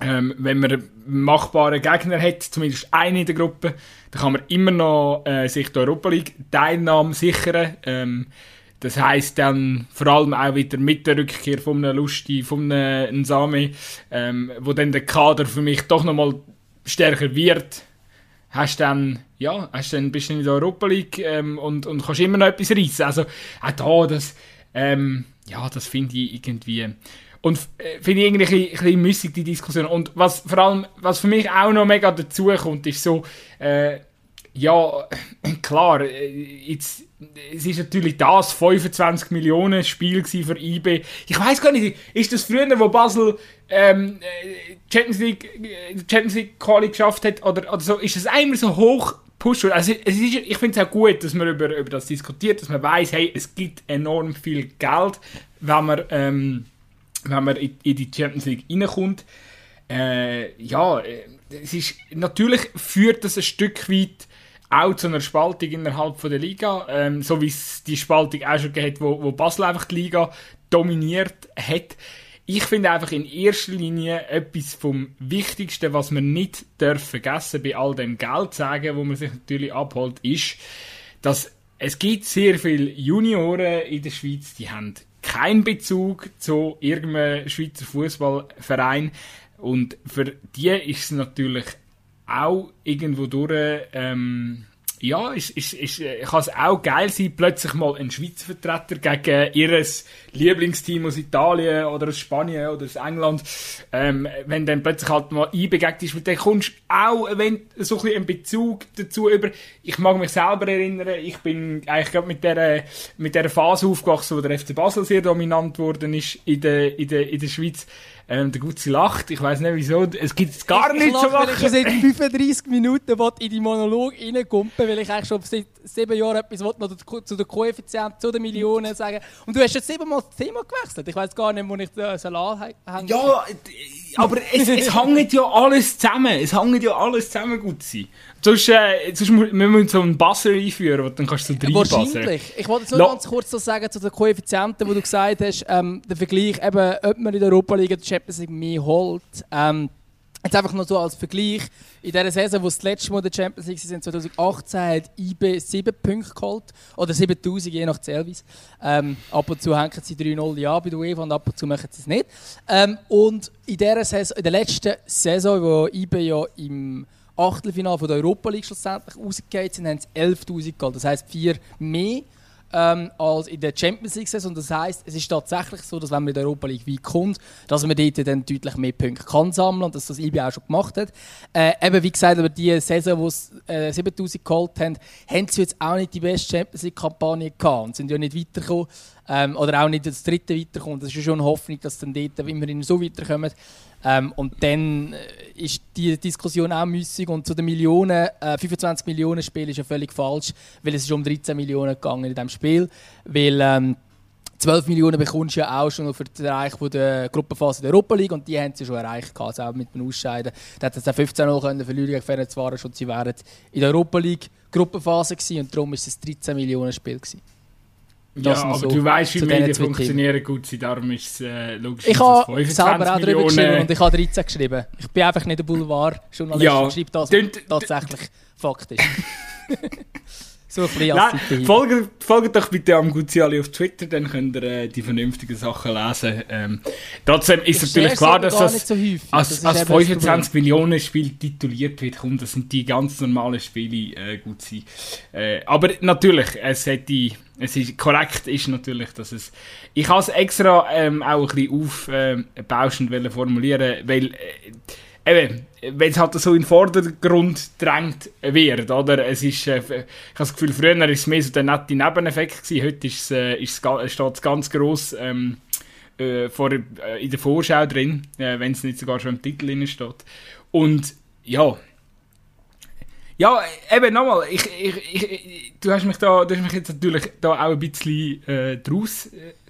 Ähm, wenn man einen machbaren Gegner hat, zumindest einen in der Gruppe, dann kann man immer noch äh, sich die Europa League Teilnahme sichern. Ähm, das heißt dann vor allem auch wieder mit der Rückkehr von einem Lusti, von einem Nsame, ähm, wo dann der Kader für mich doch nochmal stärker wird, hast dann, ja, hast dann bist du in der Europa League ähm, und, und kannst immer noch etwas reissen. Also auch da, das, ähm, ja, das finde ich irgendwie und äh, finde ich irgendwie ein bisschen müßig, die Diskussion. Und was vor allem, was für mich auch noch mega dazu kommt, ist so, äh, ja, klar, äh, jetzt, es ist natürlich das 25 Millionen Spiel für IB. Ich weiß gar nicht, ist das früher, wo Basel ähm, äh, Champions League, äh, Champions League Quali geschafft hat oder, oder so, ist es einmal so hoch pusht? Also es ist, ich finde es auch gut, dass man über, über das diskutiert, dass man weiß, hey, es gibt enorm viel Geld, wenn man, ähm, wenn man in, in die Champions League reinkommt. Äh, ja, es ist, natürlich führt das ein Stück weit auch zu einer Spaltung innerhalb von der Liga, ähm, so wie es die Spaltung auch schon gegeben hat, wo, wo Basel einfach die Liga dominiert hat. Ich finde einfach in erster Linie etwas vom Wichtigsten, was man nicht darf vergessen bei all dem Geld sagen, wo man sich natürlich abholt, ist, dass es gibt sehr viele Junioren in der Schweiz, die haben keinen Bezug zu irgendeinem Schweizer Fußballverein und für die ist es natürlich auch irgendwo durch, ähm, ja, ist, ist, ist, äh, kann es auch geil sein, plötzlich mal einen Schweizer Vertreter gegen ihr Lieblingsteam aus Italien oder aus Spanien oder aus England, ähm, wenn dann plötzlich halt mal einbegegnet ist, dann kommst du auch wenn, so ein bisschen einen Bezug dazu über, ich mag mich selber erinnern, ich bin eigentlich gerade mit der, mit der Phase aufgewachsen, wo der FC Basel sehr dominant worden ist in der, in der, in der Schweiz, Ähm, der Gutzi lacht, ich weiß nicht wieso, es gibt es gar nicht so lachen. Ich schon seit 35 Minuten in die Monolog reingumpen, weil ich eigentlich schon seit sieben Jahren etwas noch zu den Koeffizienten, zu den Millionen sagen. Und du hast jetzt siebenmal das Thema gewechselt. Ich weiß gar nicht, wo ich das Salat hänge. Ja, aber es, es hängt ja alles zusammen. Es hängt ja alles zusammen, Gutzi. Sonst, äh, sonst müssen wir so einen Buzzer einführen, dann kannst du so Wahrscheinlich. Ich wollte nur ganz kurz so sagen zu den Koeffizienten, wo du gesagt hast, ähm, der Vergleich, eben, ob man in der Europa League die Champions League mehr holt. Ähm, Jetzt einfach nur so als Vergleich. In dieser Saison, wo das letzte Mal der Champions League sind, 2018, hat IB 7 Punkte geholt. Oder 7000, je nach Zählweise. Ähm, ab und zu hängen sie 3-0 ja bei der UEFA und ab und zu machen sie es nicht. Ähm, und in, dieser Saison, in der letzten Saison, wo IB ja im Achtelfinale von der Europa League schlussendlich rausgegangen sind, haben sie 11'000 geholt. Das heisst, vier mehr ähm, als in der Champions League Saison. Das heisst, es ist tatsächlich so, dass wenn man in der Europa League weit kommt, dass man dort dann deutlich mehr Punkte kann sammeln und dass das IB auch schon gemacht hat. Äh, eben wie gesagt, über die Saison, wo sie äh, 7000 geholt haben, haben sie jetzt auch nicht die beste Champions League Kampagne gehabt und sind ja nicht weitergekommen. Ähm, oder auch nicht das dritte weiterkommen. Das ist schon eine Hoffnung, dass dann dort immerhin so weiterkommen. Ähm, und dann äh, ist die Diskussion auch müßig und zu den Millionen, äh, 25 Millionen Spiel ist ja völlig falsch, weil es ist um 13 Millionen gegangen in diesem Spiel, weil ähm, 12 Millionen bekommst du ja auch schon für den Erreich der Gruppenphase der Europa League und die haben sie schon erreicht, also auch mit dem Ausscheiden. Da hätten sie 15-0 können verlieren gegen Ferencvaros und sie wären in der Europa League Gruppenphase gewesen und darum war es ein 13 Millionen Spiel gewesen. Das ja, aber so du weißt, wie Medien funktionieren gut darum ist es äh, logisch, ich es selber auch darüber geschrieben und ich habe 13 geschrieben. Ich bin einfach nicht ein Boulevard-Journalist ja, und schreibe das, was tatsächlich Fakt ist. So ein bisschen Nein, folgt, folgt doch bitte am Guziali auf Twitter, dann könnt ihr äh, die vernünftigen Sachen lesen. Ähm, trotzdem ist ich natürlich klar, dass das, so als, als 25 Millionen Spiel tituliert wird, kommt, das sind die ganz normalen Spiele äh, gut sein. Äh, aber natürlich, es hätte es ist korrekt ist natürlich, dass es. Ich habe es extra ähm, auch ein bisschen aufbauschend äh, formulieren, weil äh, eben, wenn es halt so in den Vordergrund drängt wird, oder? Es ist, äh, ich habe das Gefühl, früher war es mehr so der nette Nebeneffekt gewesen, heute ist äh, ist steht es ganz gross ähm, äh, vor, äh, in der Vorschau drin, äh, wenn es nicht sogar schon im Titel drin steht. Und ja, ja, eben nochmal, ich, ich, ich, du, hast mich da, du hast mich jetzt natürlich da auch ein bisschen äh, draus,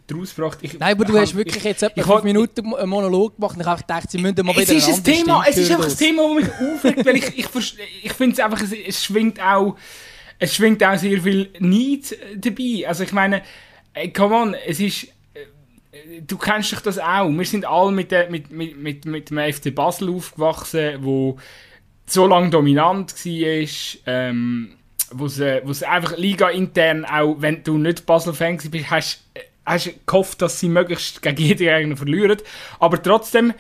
äh, draus gebracht. Ich, Nein, aber du hast wirklich jetzt etwa fünf Minuten einen Monolog gemacht und ich gedacht, sie müssen mal wieder es ist ein Thema, Es ist einfach ein Thema, das mich aufregt, weil ich, ich, ich finde es einfach, es, es, schwingt auch, es schwingt auch sehr viel Neid dabei. Also ich meine, äh, come on, es ist äh, du kennst dich das auch. Wir sind alle mit, der, mit, mit, mit, mit dem FC Basel aufgewachsen, wo so lange dominant war, ähm, wo es einfach Liga intern auch, wenn du nicht Basel-Fan bist, hast, hast gehofft, dass sie möglichst gegen jeden Gegner verlieren. Aber trotzdem,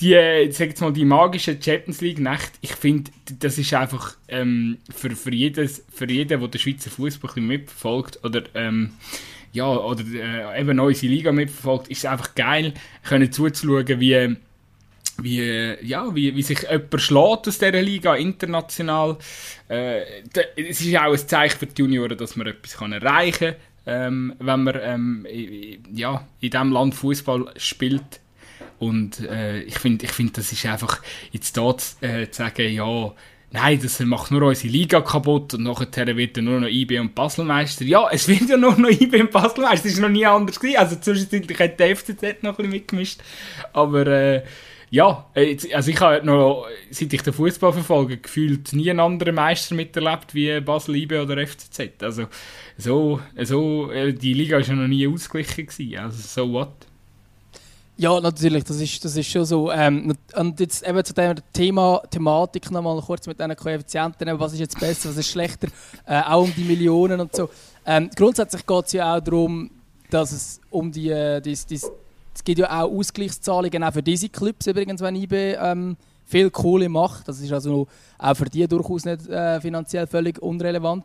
die, sag jetzt mal, die magische Champions League-Nacht, ich finde, das ist einfach ähm, für, für, jedes, für jeden, der den Schweizer Fußball mitverfolgt oder ähm, ja, oder äh, eben unsere Liga mitverfolgt, ist es einfach geil, können zuzuschauen, wie wie, ja, wie, wie sich jemand schlägt aus dieser Liga international. Äh, es ist auch ein Zeichen für die Junioren, dass man etwas erreichen kann, ähm, wenn man ähm, ja, in diesem Land Fußball spielt. Und äh, ich finde, ich find, das ist einfach jetzt da äh, zu sagen, ja, nein, das macht nur unsere Liga kaputt und nachher wird dann nur noch IB und Baselmeister. Ja, es wird ja nur noch IB und Baselmeister, das war noch nie anders gewesen. Also zwischenzeitlich hat der FCZ noch ein bisschen mitgemischt. Aber äh, ja, äh, also ich habe noch, seit ich den Fußball verfolge, gefühlt nie einen anderen Meister miterlebt wie Basel, IB oder FCZ. Also so, so äh, die Liga war ja noch nie ausgeglichen gewesen. Also so what? Ja, natürlich, das ist, das ist schon so. Ähm, und jetzt eben zu dem Thema, Thematik nochmal kurz mit diesen Koeffizienten, was ist jetzt besser, was ist schlechter, äh, auch um die Millionen und so. Ähm, grundsätzlich geht es ja auch darum, dass es um die, äh, die, die, es gibt ja auch Ausgleichszahlungen auch für diese Clubs übrigens, wenn IB ähm, viel Kohle macht. Das ist also auch für die durchaus nicht äh, finanziell völlig unrelevant.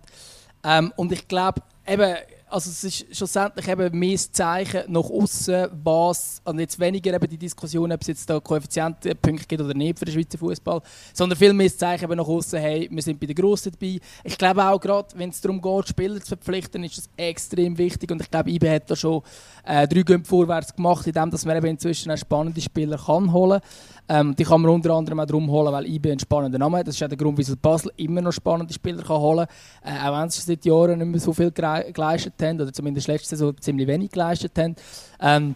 Ähm, und ich glaube, eben also es ist schlussendlich eben mehr das Zeichen nach außen, was, und jetzt weniger eben die Diskussion, ob es jetzt da Koeffizientenpunkte gibt oder nicht für den Schweizer Fußball, sondern viel mehr das Zeichen eben nach außen, hey, wir sind bei den Grossen dabei. Ich glaube auch gerade, wenn es darum geht, Spieler zu verpflichten, ist das extrem wichtig und ich glaube, IBE hat da schon äh, drei Gänge vorwärts gemacht, indem dass man eben inzwischen auch spannende Spieler kann holen ähm, Die kann man unter anderem auch darum holen, weil IBE einen spannenden Namen hat. Das ist auch der Grund, wieso Basel immer noch spannende Spieler kann holen kann, äh, auch wenn sie seit Jahren nicht mehr so viel geleistet haben, oder zumindest letzte Saison ziemlich wenig geleistet haben. Ähm,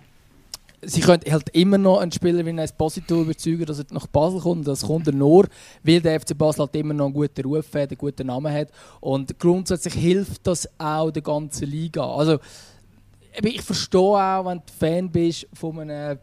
sie können halt immer noch einen Spieler wie ein Esposito überzeugen, dass er nach Basel kommt. Das kommt er nur, weil der FC Basel halt immer noch einen guten Ruf hat, einen guten Namen hat. Und grundsätzlich hilft das auch der ganzen Liga. Also, ich verstehe auch, wenn du Fan bist von einem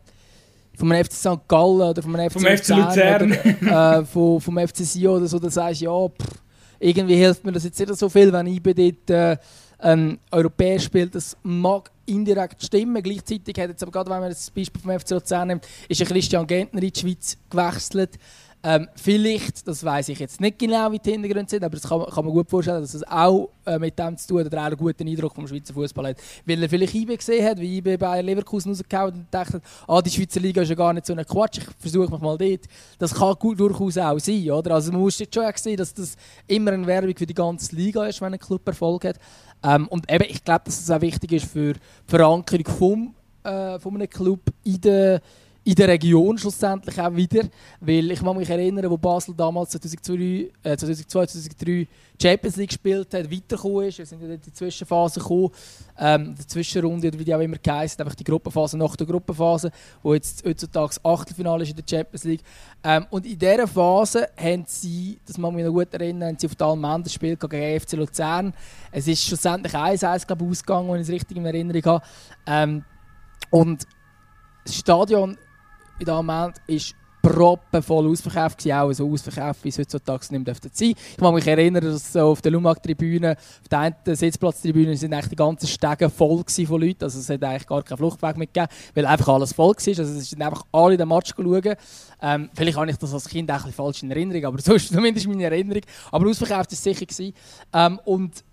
vom FC St. Gallen oder vom FC, vom FC Luzern, oder, äh, vom, vom FC Sion oder so, dann sagst du, ja, pff, irgendwie hilft mir das jetzt nicht so viel, wenn ich bei dort äh, ähm, europäisch spielt. Das mag indirekt stimmen. Gleichzeitig hat jetzt aber gerade, wenn man das Beispiel vom FC Luzern nimmt, ist ein Christian Gentner in die Schweiz gewechselt. Ähm, vielleicht, das weiß ich jetzt nicht genau, wie die Hintergründe sind, aber das kann, kann man gut vorstellen, dass es auch äh, mit dem zu tun hat, oder auch einen guten Eindruck vom Schweizer Fußball hat. Weil er vielleicht IB gesehen hat, wie IB bei Leverkusen rausgehauen und dachte, ah, die Schweizer Liga ist ja gar nicht so ein Quatsch, ich versuche mich mal dort. Das kann gut durchaus auch sein, oder? Also man muss jetzt schon sehen, dass das immer eine Werbung für die ganze Liga ist, wenn ein Club Erfolg hat. Ähm, und eben, ich glaube, dass es auch wichtig ist für die Verankerung vom, äh, von einem Club in der in der Region schlussendlich auch wieder. Weil ich kann mich erinnern, wo Basel damals 2002, äh, 2002 2003 Champions League gespielt hat, weitergekommen ist. Wir sind in die Zwischenphase gekommen, ähm, die Zwischenrunde, wie die auch immer geheißen, einfach die Gruppenphase nach der Gruppenphase, wo jetzt heutzutage das Achtelfinale ist in der Champions League. Ähm, und in dieser Phase haben sie, das mag mich noch gut erinnern, haben sie auf der das Spiel gegen FC Luzern. Es ist schlussendlich 1-1 ausgegangen, wenn ich es richtig in Erinnerung habe. Ähm, und das Stadion in diesem Moment ist proppenvoll ausverkauft gewesen, auch so ausverkauft, wie es heutzutage nicht mehr sein Ich kann mich erinnern, dass so auf der Lumak-Tribüne, auf der einen Sitzplatztribüne, sind eigentlich die ganzen Stege voll von Leuten. Also es hat eigentlich gar keinen Fluchtweg mehr gegeben, weil einfach alles voll war. Also es sind einfach alle den Match schauen. Ähm, vielleicht habe ich das als Kind auch ein falsch in Erinnerung, aber so ist zumindest meine Erinnerung. Aber ausverkauft war es sicher. Gewesen. Ähm, und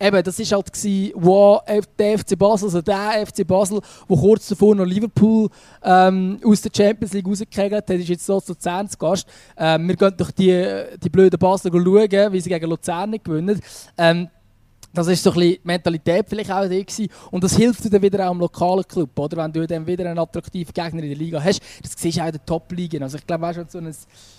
eben, das war halt, gewesen, wo der FC Basel, also der FC Basel, der kurz davor noch Liverpool ähm, aus der Champions League rausgekegelt hat, ist jetzt so zu Luzern zu Gast. Ähm, wir gehen durch die, die blöden Basler schauen, wie sie gegen Luzern gewinnen. Ähm, das ist so ein bisschen die Mentalität vielleicht auch die gewesen. Und das hilft dir dann wieder auch im lokalen Club, oder? Wenn du dann wieder einen attraktiven Gegner in der Liga hast. Das siehst du auch in den Top-Ligen. Also ich glaube, weißt du, so ein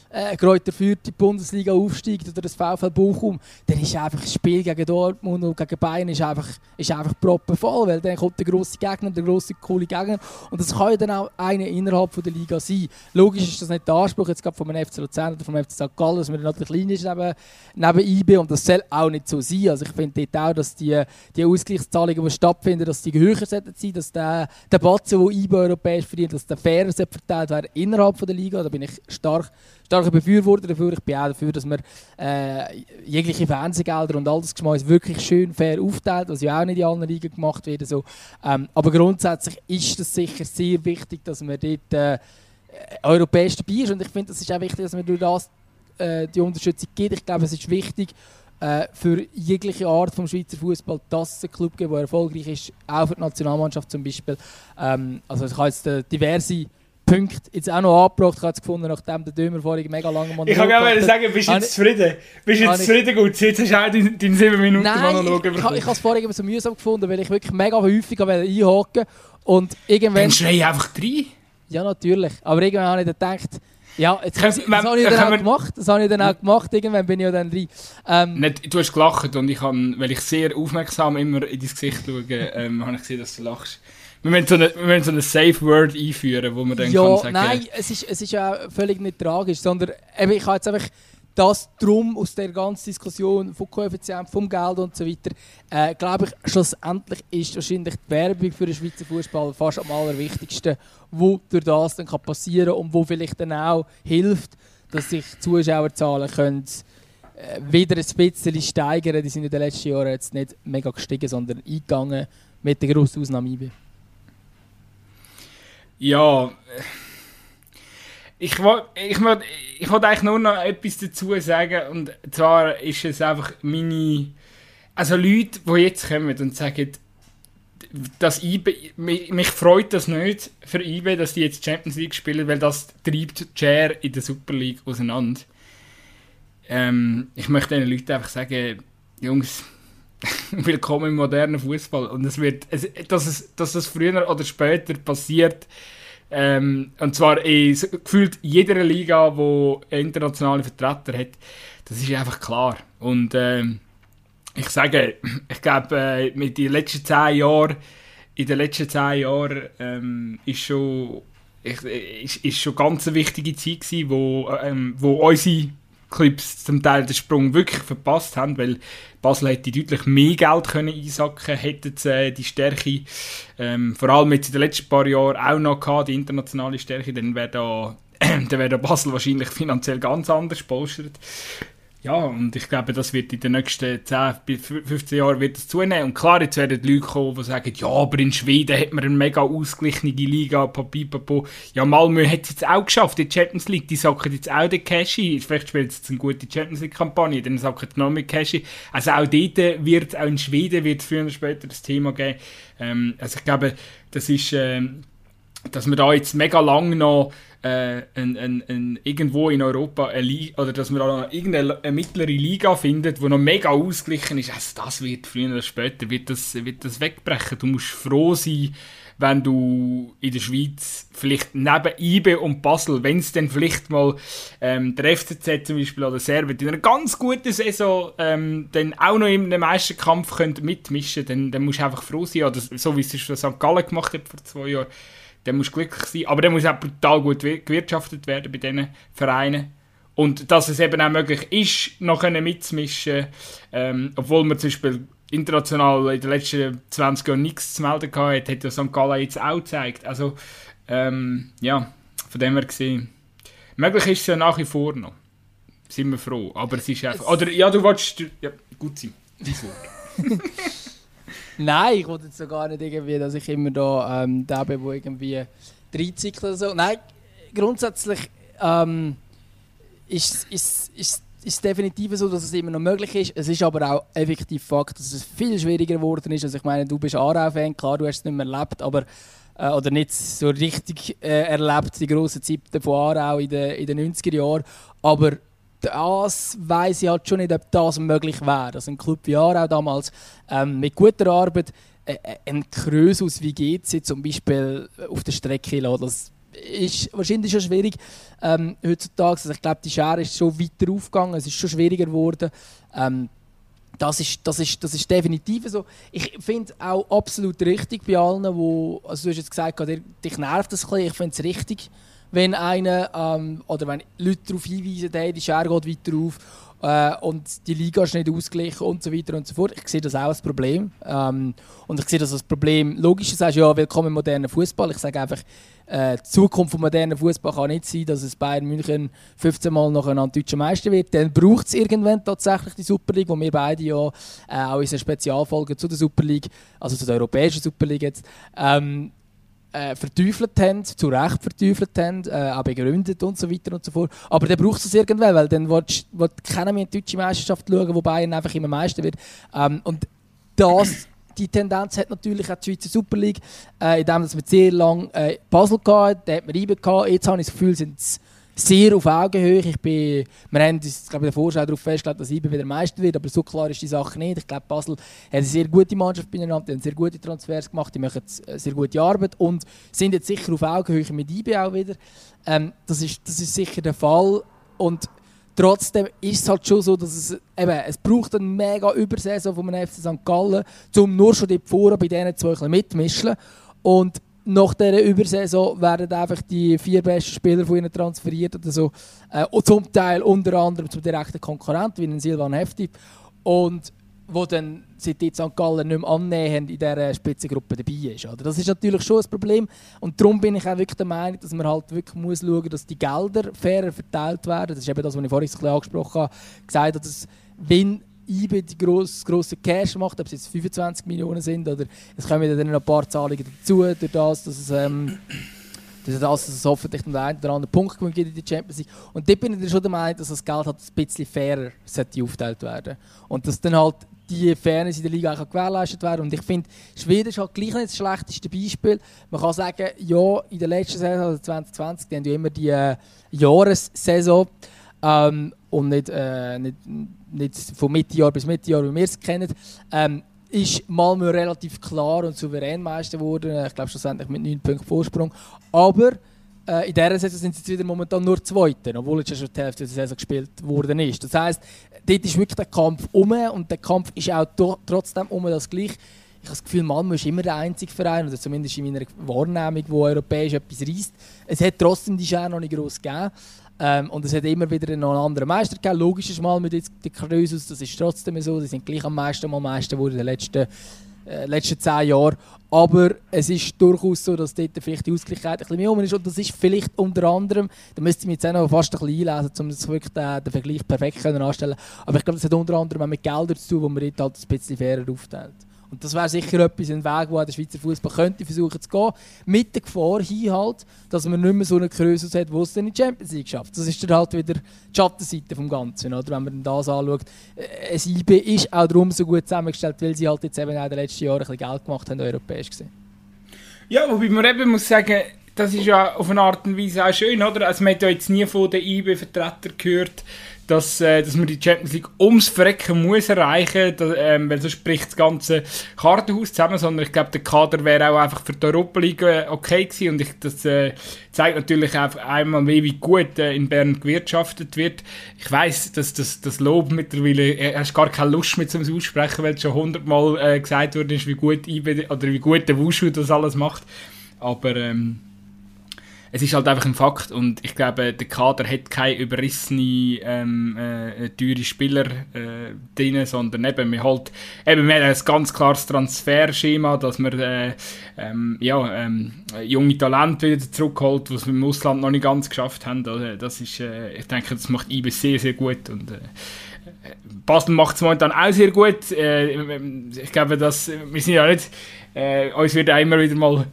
äh, Kräuter führt die Bundesliga aufsteigt oder das VfL Bochum, dann ist einfach das Spiel gegen Dortmund und gegen Bayern ist einfach, ist einfach proppenvoll, weil dann kommt der grosse Gegner, der grosse coole Gegner und das kann ja dann auch einer innerhalb von der Liga sein. Logisch ist das nicht der Anspruch jetzt gerade vom FC Luzern oder vom FC St. Gallen, dass man natürlich klein ist neben, neben IB und das soll auch nicht so sein. Also ich finde dort auch, dass die, die Ausgleichszahlungen, die stattfinden, dass die höher sein sollten, dass der, der Batzen, den IB europäisch verdient, dass der fairer verteilt werden innerhalb von der Liga, da bin ich stark starker Befürworter dafür. Ich bin auch dafür, dass man äh, jegliche Fernsehgelder und all das wirklich schön fair aufteilt, was ja auch nicht in allen Ligen gemacht wird. So. Ähm, aber grundsätzlich ist es sicher sehr wichtig, dass man dort äh, europäisch dabei ist. Und ich finde, es ist auch wichtig, dass man durch das äh, die Unterstützung gibt. Ich glaube, es ist wichtig, äh, für jegliche Art vom Schweizer Fußball, dass es einen Club gibt, der erfolgreich ist, auch für die Nationalmannschaft zum Beispiel. Ähm, also ich habe jetzt äh, diverse Punkte jetzt auch noch angebracht. Ich habe es gefunden, nachdem der Dömer vorhin mega lange Monolog Ich kann gerne sagen, bist du jetzt zufrieden? Bist du jetzt zufrieden gut? Jetzt hast du auch deine, deine 7 Minuten Nein, Monolog ich, ich, ich habe es vorhin so mühsam gefunden, weil ich wirklich mega häufig einhaken und irgendwann... Dann schrei einfach rein. Ja, natürlich. Aber irgendwann habe ich dann gedacht... Ja, jetzt, das, das habe ich dann auch gemacht. Das habe ich dann auch gemacht. Irgendwann bin ich ja dann rein. Ähm, Nicht, du hast gelacht und ich habe, weil ich sehr aufmerksam immer in dein Gesicht schaue, ähm, habe ich gesehen, dass du lachst. Wir müssen so eine, wir müssen so eine Safe Word einführen, wo man dann ja, kann sagen Nein, es ist, es ist ja völlig nicht tragisch, sondern eben, ich habe jetzt einfach das drum aus der ganzen Diskussion vom Koeffizient, vom Geld und so weiter, äh, glaube ich, schlussendlich ist wahrscheinlich die Werbung für den Schweizer Fußball fast am allerwichtigsten, wo durch das dann kann passieren und wo vielleicht dann auch hilft, dass sich Zuschauerzahlen können äh, wieder ein bisschen steigern. Die sind in den letzten Jahren jetzt nicht mega gestiegen, sondern eingegangen mit der grossen Ausnahme IB. Ja, ich wollte ich wollt, ich wollt eigentlich nur noch etwas dazu sagen. Und zwar ist es einfach meine. Also Leute, die jetzt kommen und sagen, dass IB, mich, mich, freut das nicht für IB, dass die jetzt Champions League spielen, weil das treibt Chair in der Super League auseinander. Ähm, ich möchte den Leuten einfach sagen, Jungs, willkommen im modernen Fußball. Und es wird, es, dass, es, dass das früher oder später passiert, ähm, und zwar in gefühlt jeder Liga, wo internationale Vertreter hat, das ist einfach klar. Und ähm, ich sage, ich glaube, äh, mit den letzten zehn Jahren, in den letzten zehn Jahren ähm, ist schon ich, ist, ist schon ganz eine wichtige Zeit gewesen, wo, ähm, wo unsere Clubs zum Teil den Sprung wirklich verpasst haben, weil Basel hätte deutlich mehr Geld können einsacken hätten sie äh, die Stärke, ähm, vor allem jetzt in den letzten paar Jahren auch noch gehabt, die internationale Stärke, dann wäre da, dann wäre Basel wahrscheinlich finanziell ganz anders polstert. Ja, und ich glaube, das wird in den nächsten 10 bis 15 Jahren wird das zunehmen. Und klar, jetzt werden die Leute kommen, die sagen, ja, aber in Schweden hat man eine mega ausgeglichene Liga, papipapo. Ja, Malmö hat es jetzt auch geschafft, die Champions League, die sacken jetzt auch den Cash ein. Vielleicht spielt es jetzt eine gute Champions League-Kampagne, dann sacken die noch mit Cash ein. Also auch dort wird, auch in Schweden wird es früher oder später das Thema geben. Ähm, also ich glaube, das ist, ähm, dass wir da jetzt mega lang noch äh, ein, ein, ein, irgendwo in Europa eine Liga, oder dass man da irgendeine mittlere Liga findet, die noch mega ausgeglichen ist, also das wird früher oder später wird das, wird das wegbrechen. Du musst froh sein, wenn du in der Schweiz vielleicht neben IBE und Basel, wenn es dann vielleicht mal ähm, der FCZ zum Beispiel oder Servet in einer ganz guten Saison ähm, dann auch noch in einem Meisterkampf könnt mitmischen dann, dann musst du einfach froh sein, oder so wie es schon St. Gallen gemacht hat vor zwei Jahren, dann musst du glücklich sein. Aber dann muss auch brutal gut gewirtschaftet werden bei diesen Vereinen. Und dass es eben auch möglich ist, noch mitzumischen, ähm, obwohl man zum Beispiel international in den letzten 20 Jahren nichts zu melden hatte, hat ja St. Gallen jetzt auch gezeigt. Also, ähm, ja, von dem her gesehen, möglich ist es ja nach wie vor noch. Sind wir froh. Aber es ist einfach. Oder ja, du wolltest. Ja, gut sein. Dein Wort. Nein, ich wollte jetzt gar nicht irgendwie, dass ich immer da ähm, der bin, der irgendwie reinzieht oder so. Nein, grundsätzlich ähm, ist es ist, ist definitiv so, dass es immer noch möglich ist. Es ist aber auch effektiv Fakt, dass es viel schwieriger geworden ist. Also ich meine, du bist Aarau-Fan, klar, du hast es nicht mehr erlebt, aber äh, oder nicht so richtig äh, erlebt, die grossen Zeiten von Aarau in den, in den 90er Jahren. Aber das weiß ich halt schon nicht, ob das möglich wäre. Also ein Club wie Aarau damals ähm, mit guter Arbeit äh, äh ein Krösus wie GC zum Beispiel auf der Strecke lassen. Das ist wahrscheinlich schon schwierig ähm, heutzutage. Also ich glaube, die Schere ist schon weiter aufgegangen, es ist schon schwieriger geworden. Ähm, das ist, das, ist, das ist definitiv so. Ich finde es auch absolut richtig bei allen, wo, also du hast jetzt gesagt, dich nervt das ein bisschen, ich finde es richtig, wenn einer ähm, oder wenn Leute darauf hinweisen, hey, die Schere geht weiter auf äh, und die Liga ist nicht ausgeglichen und so weiter und so fort. Ich sehe das auch als Problem. Ähm, und ich sehe das als Problem, logisch, du sagst, ja, willkommen im modernen Fußball. Ich sage einfach, äh, die Zukunft des modernen Fußball kann nicht sein, dass es Bayern München 15 Mal nacheinander deutscher Meister wird. Dann braucht es irgendwann tatsächlich die Super League, wo wir beide ja äh, auch in einer Spezialfolge zu der Super League, also zu der europäischen Super League jetzt, ähm, äh, verteufelt haben, zu Recht verteufelt haben, äh, auch begründet und so weiter und so fort. Aber dann braucht es irgendwann, weil dann du keiner mehr in die deutsche Meisterschaft schauen, wo Bayern einfach immer Meister wird. Ähm, und das, die Tendenz hat natürlich auch die Schweizer Super League, äh, indem wir sehr lange äh, Basel hatten, da hat man IBE gehabt, jetzt habe ich das Gefühl, sind es sehr auf Augenhöhe. Ich bin, wir haben uns glaube ich, in der Vorschau darauf festgelegt, dass IBE wieder Meister wird, aber so klar ist die Sache nicht. Ich glaube, Basel hat eine sehr gute Mannschaft beieinander, die haben sehr gute Transfers gemacht, die machen sehr gute Arbeit und sind jetzt sicher auf Augenhöhe mit IBE auch wieder. Ähm, das, ist, das ist sicher der Fall und Trotzdem ist es halt schon so, dass es, eben, es braucht eine mega Übersaison von einem FC St. Gallen, um nur schon die Pforen bei diesen zwei mitmischen. Und nach dieser Übersaison werden einfach die vier besten Spieler von ihnen transferiert oder so. Äh, zum Teil unter anderem zum direkten Konkurrenten, wie ein Silvan Hefti. Und wo dann seit jetzt St. Gallen nicht mehr annähernd in dieser Spitzengruppe dabei ist. Oder? Das ist natürlich schon ein Problem. Und darum bin ich auch wirklich der Meinung, dass man halt wirklich muss schauen muss, dass die Gelder fairer verteilt werden. Das ist eben das, was ich vorhin angesprochen habe. Gesagt habe, dass wenn IBE die grosse, grosse Cash macht, ob es jetzt 25 Millionen sind oder es kommen dann noch ein paar Zahlungen dazu, durch das, dass es, ähm, dass das es hoffentlich den einen oder anderen Punkt gibt in die Champions League. Und dort bin ich schon der Meinung, dass das Geld halt ein bisschen fairer sollte aufgeteilt werden Und dass dann halt die Fairness in der Liga auch gewährleistet werden. Und ich finde, Schweden ist halt gleich nicht das schlechteste Beispiel. Man kann sagen, ja, in der letzten Saison, also 2020, die haben ja immer die äh, Jahressaison ähm, und nicht, äh, nicht, nicht von Mittejahr bis Mittejahr, wie wir es kennen. Ähm, ist Malmö relativ klar und souverän Meister geworden. Ich glaube schlussendlich mit 9 Punkten Vorsprung. Aber äh, in dieser Saison sind sie jetzt wieder momentan nur Zweite, obwohl jetzt schon die Hälfte der Saison gespielt worden ist. Das heisst, dort ist wirklich der Kampf um und der Kampf ist auch trotzdem um das gleich. Ich habe das Gefühl, Malmö ist immer der einzige Verein, oder zumindest in meiner Wahrnehmung, wo europäisch etwas reißt. Es hat trotzdem die Schere noch nicht groß gegeben. Ähm, und es hat immer wieder noch einen anderen Meister gegeben. Logisch ist mal mit den Krösus, das ist trotzdem so. Sie sind gleich am meisten mal Meister geworden in den letzten, äh, letzten zehn Jahren. Aber es ist durchaus so, dass dort vielleicht die Ausgleichheit ein bisschen mehr um ist. Und das ist vielleicht unter anderem, da müsste ich mich jetzt auch noch fast ein bisschen einlesen, um das wirklich den, den Vergleich perfekt anstellen Aber ich glaube, das hat unter anderem auch mit Geldern zu tun, wo man dort halt ein bisschen fairer aufteilt. Und das wäre sicher etwas, ein Weg, wo der Schweizer Fußball könnte versuchen zu gehen. Mit der Gefahr hin halt, dass man nicht mehr so eine Größe hat, wo es dann in die Champions League schafft. Das ist dann halt wieder die Schattenseite vom Ganzen, oder? wenn man das anschaut. Äh, IB ist auch darum so gut zusammengestellt, weil sie halt jetzt eben auch in den letzten Jahren ein bisschen Geld gemacht haben, europäisch gesehen. Ja, wobei man eben muss sagen, das ist ja auf eine Art und Weise auch schön, oder? Also man hat ja jetzt nie von den IB-Vertretern gehört, dass, äh, dass man die Champions League ums Verrecken muss erreichen muss, ähm, weil sonst bricht das ganze Kartenhaus zusammen, sondern ich glaube, der Kader wäre auch einfach für die Europa League äh, okay gewesen und ich, das äh, zeigt natürlich einfach einmal mehr, wie gut äh, in Bern gewirtschaftet wird. Ich weiß, dass das, das Lob mittlerweile, äh, hast gar keine Lust mehr zum Aussprechen, weil es schon hundertmal äh, gesagt wurde, wie gut IB, oder wie gut der Wushu das alles macht, aber ähm, es ist halt einfach ein Fakt und ich glaube, der Kader hat keine überrissene, ähm, äh, teure Spieler äh, drin, sondern eben, wir, halt, eben, wir haben ein ganz klares Transferschema, dass man äh, ähm, ja, ähm, junge Talente wieder zurückholt, was wir im Ausland noch nicht ganz geschafft haben. Also, das ist, äh, ich denke, das macht IBE sehr, sehr gut und äh, Basel macht es momentan auch sehr gut. Äh, ich glaube, dass, wir sind ja nicht, äh, uns wird auch immer wieder mal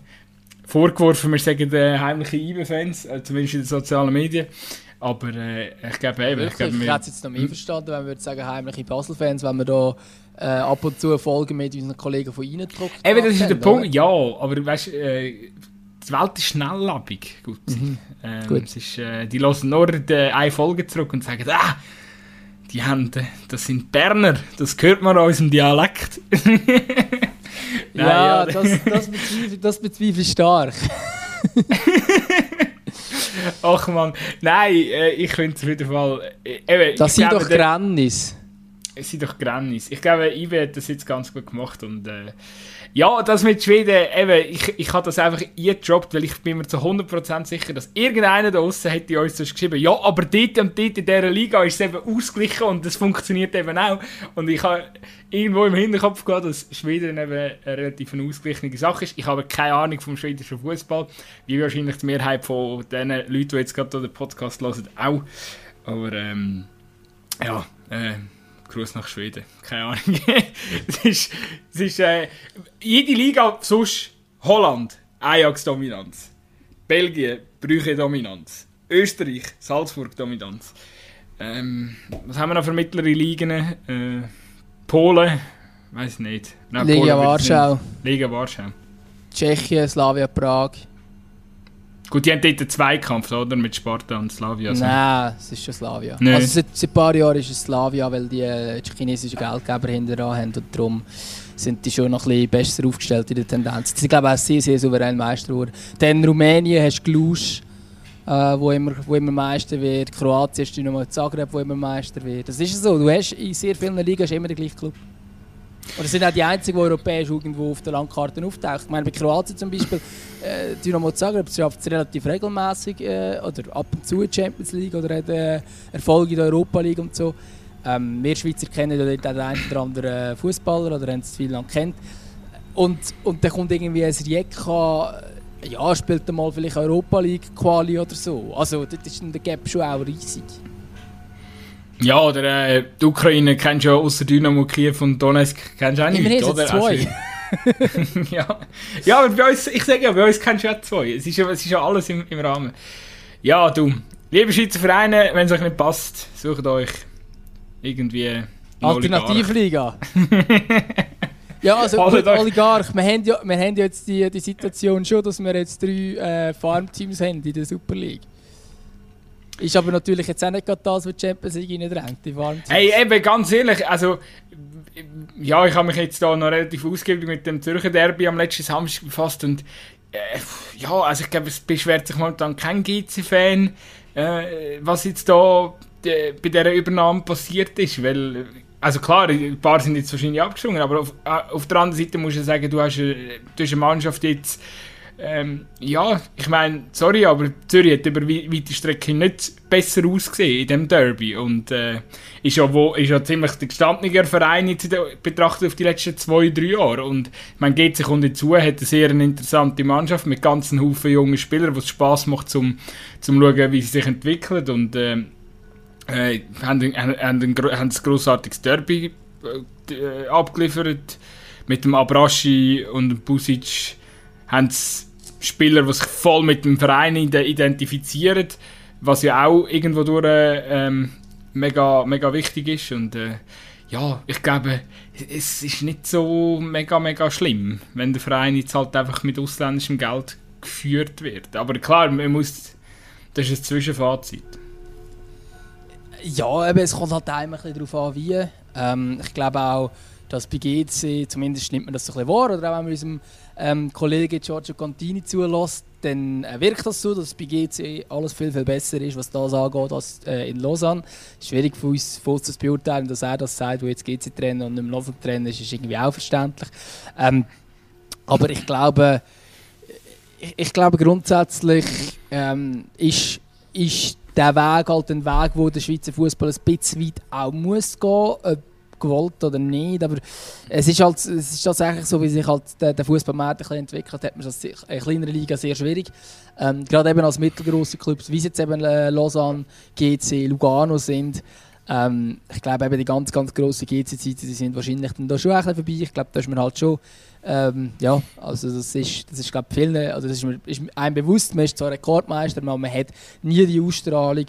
vorgeworfen, wir sagen äh, heimliche IBE-Fans, äh, zumindest in den sozialen Medien. Aber äh, ich glaube eben... Wirklich? Ich, glaube, ich hätte es jetzt noch mehr hm? verstanden, wenn wir sagen heimliche Basel-Fans, wenn wir da äh, ab und zu Folgen mit unseren Kollegen von Ihnen drucken. Eben, das ist der Punkt, ja, aber weißt du, äh, die Welt ist schnelllebig. Gut. Mhm. Ähm, Gut. Es ist, äh, die hören nur die, eine Folge zurück und sagen, ah, die haben, das sind Berner, das hört man aus dem Dialekt. ja, ja, das, das, bezweifle, das bezweifle ich stark. Ach man, nein, ich finde es auf jeden Fall. Äh, das sind doch Grannis. Es sind doch Grannis. Ich glaube, Ibe hat das jetzt ganz gut gemacht und äh, ja, das mit Schweden, eben, ich, ich habe das einfach eingedroppt, weil ich bin mir zu 100% sicher, dass irgendeiner da draußen hätte uns das geschrieben, ja, aber dort und dort in dieser Liga ist es eben ausgeglichen und das funktioniert eben auch. Und ich habe irgendwo im Hinterkopf gehabt, dass Schweden eben eine relativ eine ausgeglichene Sache ist. Ich habe keine Ahnung vom schwedischen Fußball, wie wahrscheinlich die Mehrheit von den Leuten, die jetzt gerade den Podcast hören, auch. Aber ähm, ja, äh, Gruß nach Schweden. Keine Ahnung. es ist, es ist äh, jede Liga sonst Holland, Ajax-Dominanz. Belgien, Brüche-Dominanz. Österreich, Salzburg-Dominanz. Ähm, was haben wir noch für mittlere Ligen? Äh, Polen, weiß nicht. Nein, Liga Warschau. Liga Warschau. Tschechien, Slavia Prag. Gut, die haben dort einen Zweikampf, oder? Mit Sparta und Slavia. Also. Nein, es ist schon Slavia. Nee. Also seit, seit ein paar Jahren ist es Slavia, weil die, äh, die chinesischen Geldgeber hinter haben und darum sind die schon noch ein bisschen besser aufgestellt in der Tendenz. Sie sind, glaube ich, auch sehr, sehr souverän Meister geworden. Dann Rumänien hast du Glusch, äh, wo, immer, wo immer Meister wird. Kroatien hast du nochmal Zagreb, wo immer Meister wird. Das ist so. Du hast in sehr vielen Ligen immer den gleichen Club. Oder sind auch die einzigen, die europäisch irgendwo auf der Landkarte auftauchen. Ich meine, bei Kroatien zum Beispiel, äh, Dynamo Zagreb schafft es relativ regelmäßig äh, oder ab und zu in Champions League oder hat äh, Erfolge in der Europa League und so. Ähm, wir Schweizer kennen ja den einen oder anderen Fußballer oder haben es viel lang kennt. Und, und dann kommt irgendwie ein Rijeka, ja, spielt mal vielleicht Europa League Quali oder so. Also dort ist der Gap schon auch riesig. Ja, oder äh, die Ukraine kennst du ja außer Dynamo Kiew und Donetsk kennst du auch nicht, oder? Zwei. Also, ja. ja, aber bei uns, ich sage ja, bei uns kennst du ja zwei. Es ist ja, es ist ja alles im, im Rahmen. Ja, du, liebe Schweizer Vereine, wenn es euch nicht passt, sucht euch irgendwie Alternativliga. ja, also gut, Oligarch. Wir haben ja, wir haben ja jetzt die, die Situation schon, dass wir jetzt drei äh, Farmteams haben in der Super League. Ist aber natürlich jetzt auch nicht gerade das, was die Champions League reindrängt. Hey, eben, ganz ehrlich, also ja, ich habe mich jetzt da noch relativ ausgiebig mit dem Zürcher Derby am letzten Samstag befasst und äh, ja, also ich glaube, es beschwert sich momentan kein GC-Fan, äh, was jetzt da äh, bei dieser Übernahme passiert ist, weil also klar, ein paar sind jetzt wahrscheinlich abgesprungen, aber auf, äh, auf der anderen Seite musst du sagen, du hast, äh, du hast eine Mannschaft jetzt, ähm, ja, ich meine, sorry, aber Zürich hat über weite Strecke nicht besser ausgesehen in dem Derby. Und äh, ist, ja wo, ist ja ziemlich der gestandene Verein jetzt betrachtet auf die letzten zwei, drei Jahre. Und man geht sich dazu, hat eine sehr interessante Mannschaft mit ganzen Haufen jungen Spielern, wo es Spass macht zum, zum schauen, wie sie sich entwickeln. Und äh, äh, haben, haben, haben, ein, haben ein grossartiges Derby äh, abgeliefert. Mit dem Abraschi und dem Busic haben Spieler, die sich voll mit dem Verein identifizieren, was ja auch irgendwo durch ähm, mega, mega wichtig ist. Und äh, ja, ich glaube, es ist nicht so mega, mega schlimm, wenn der Verein jetzt halt einfach mit ausländischem Geld geführt wird. Aber klar, man muss, das ist ein Zwischenfazit. Ja, eben, es kommt halt auch ein darauf an, wie. Ähm, ich glaube auch, dass bei GC, zumindest nimmt man das so ein bisschen wahr, oder auch wenn man unserem ähm, Kollegen Giorgio Contini zulässt, dann äh, wirkt das so, dass bei GC alles viel, viel besser ist, was das angeht, als äh, in Lausanne. Schwierig für uns, für uns zu beurteilen, dass er das sagt, wo jetzt GC-Trainer und nicht mehr Lausanne-Trainer ist, ist irgendwie auch verständlich. Ähm, aber ich glaube, ich, ich glaube grundsätzlich ähm, ist, ist der Weg halt ein Weg, wo der Schweizer Fußball ein bisschen weit auch muss gehen, ob gewollt oder nicht, aber es ist halt, es ist tatsächlich so, wie sich halt der, der Fußballmarkt entwickelt hat, man es in kleineren Liga sehr schwierig. Ähm, gerade eben als mittelgroße Clubs, wie es jetzt eben äh, Lausanne, GC, Lugano sind, ähm, ich glaube eben die ganz, ganz grossen GC-Zeiten, sind wahrscheinlich dann da schon ein vorbei. Ich glaube, da ist man halt schon ähm, ja, also das ist, das ist glaube vielen, also das ist, ist einem bewusst, man ist zwar Rekordmeister, aber man hat nie die Ausstrahlung,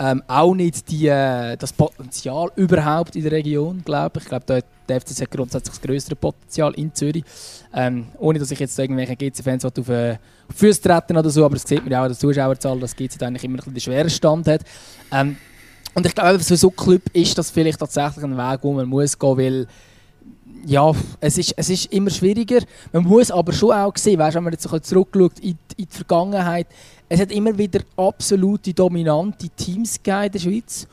ähm, auch nicht die, äh, das Potenzial überhaupt in der Region, glaube ich. Ich glaube, der FCZ hat grundsätzlich das größere Potenzial in Zürich. Ähm, ohne dass ich jetzt irgendwelche GC-Fans auf, äh, Füße treten oder so, aber das sieht man ja auch an der Zuschauerzahl, dass GC eigentlich immer ein den schweren Stand hat. Ähm, und ich glaube, für so einen Club ist das vielleicht tatsächlich ein Weg, wo man muss gehen, weil ja, es ist, es ist immer schwieriger. Man muss aber schon auch sehen, weißt, wenn man jetzt zurückschaut in, in die Vergangenheit, es hat immer wieder absolute dominante Teams in der Schweiz.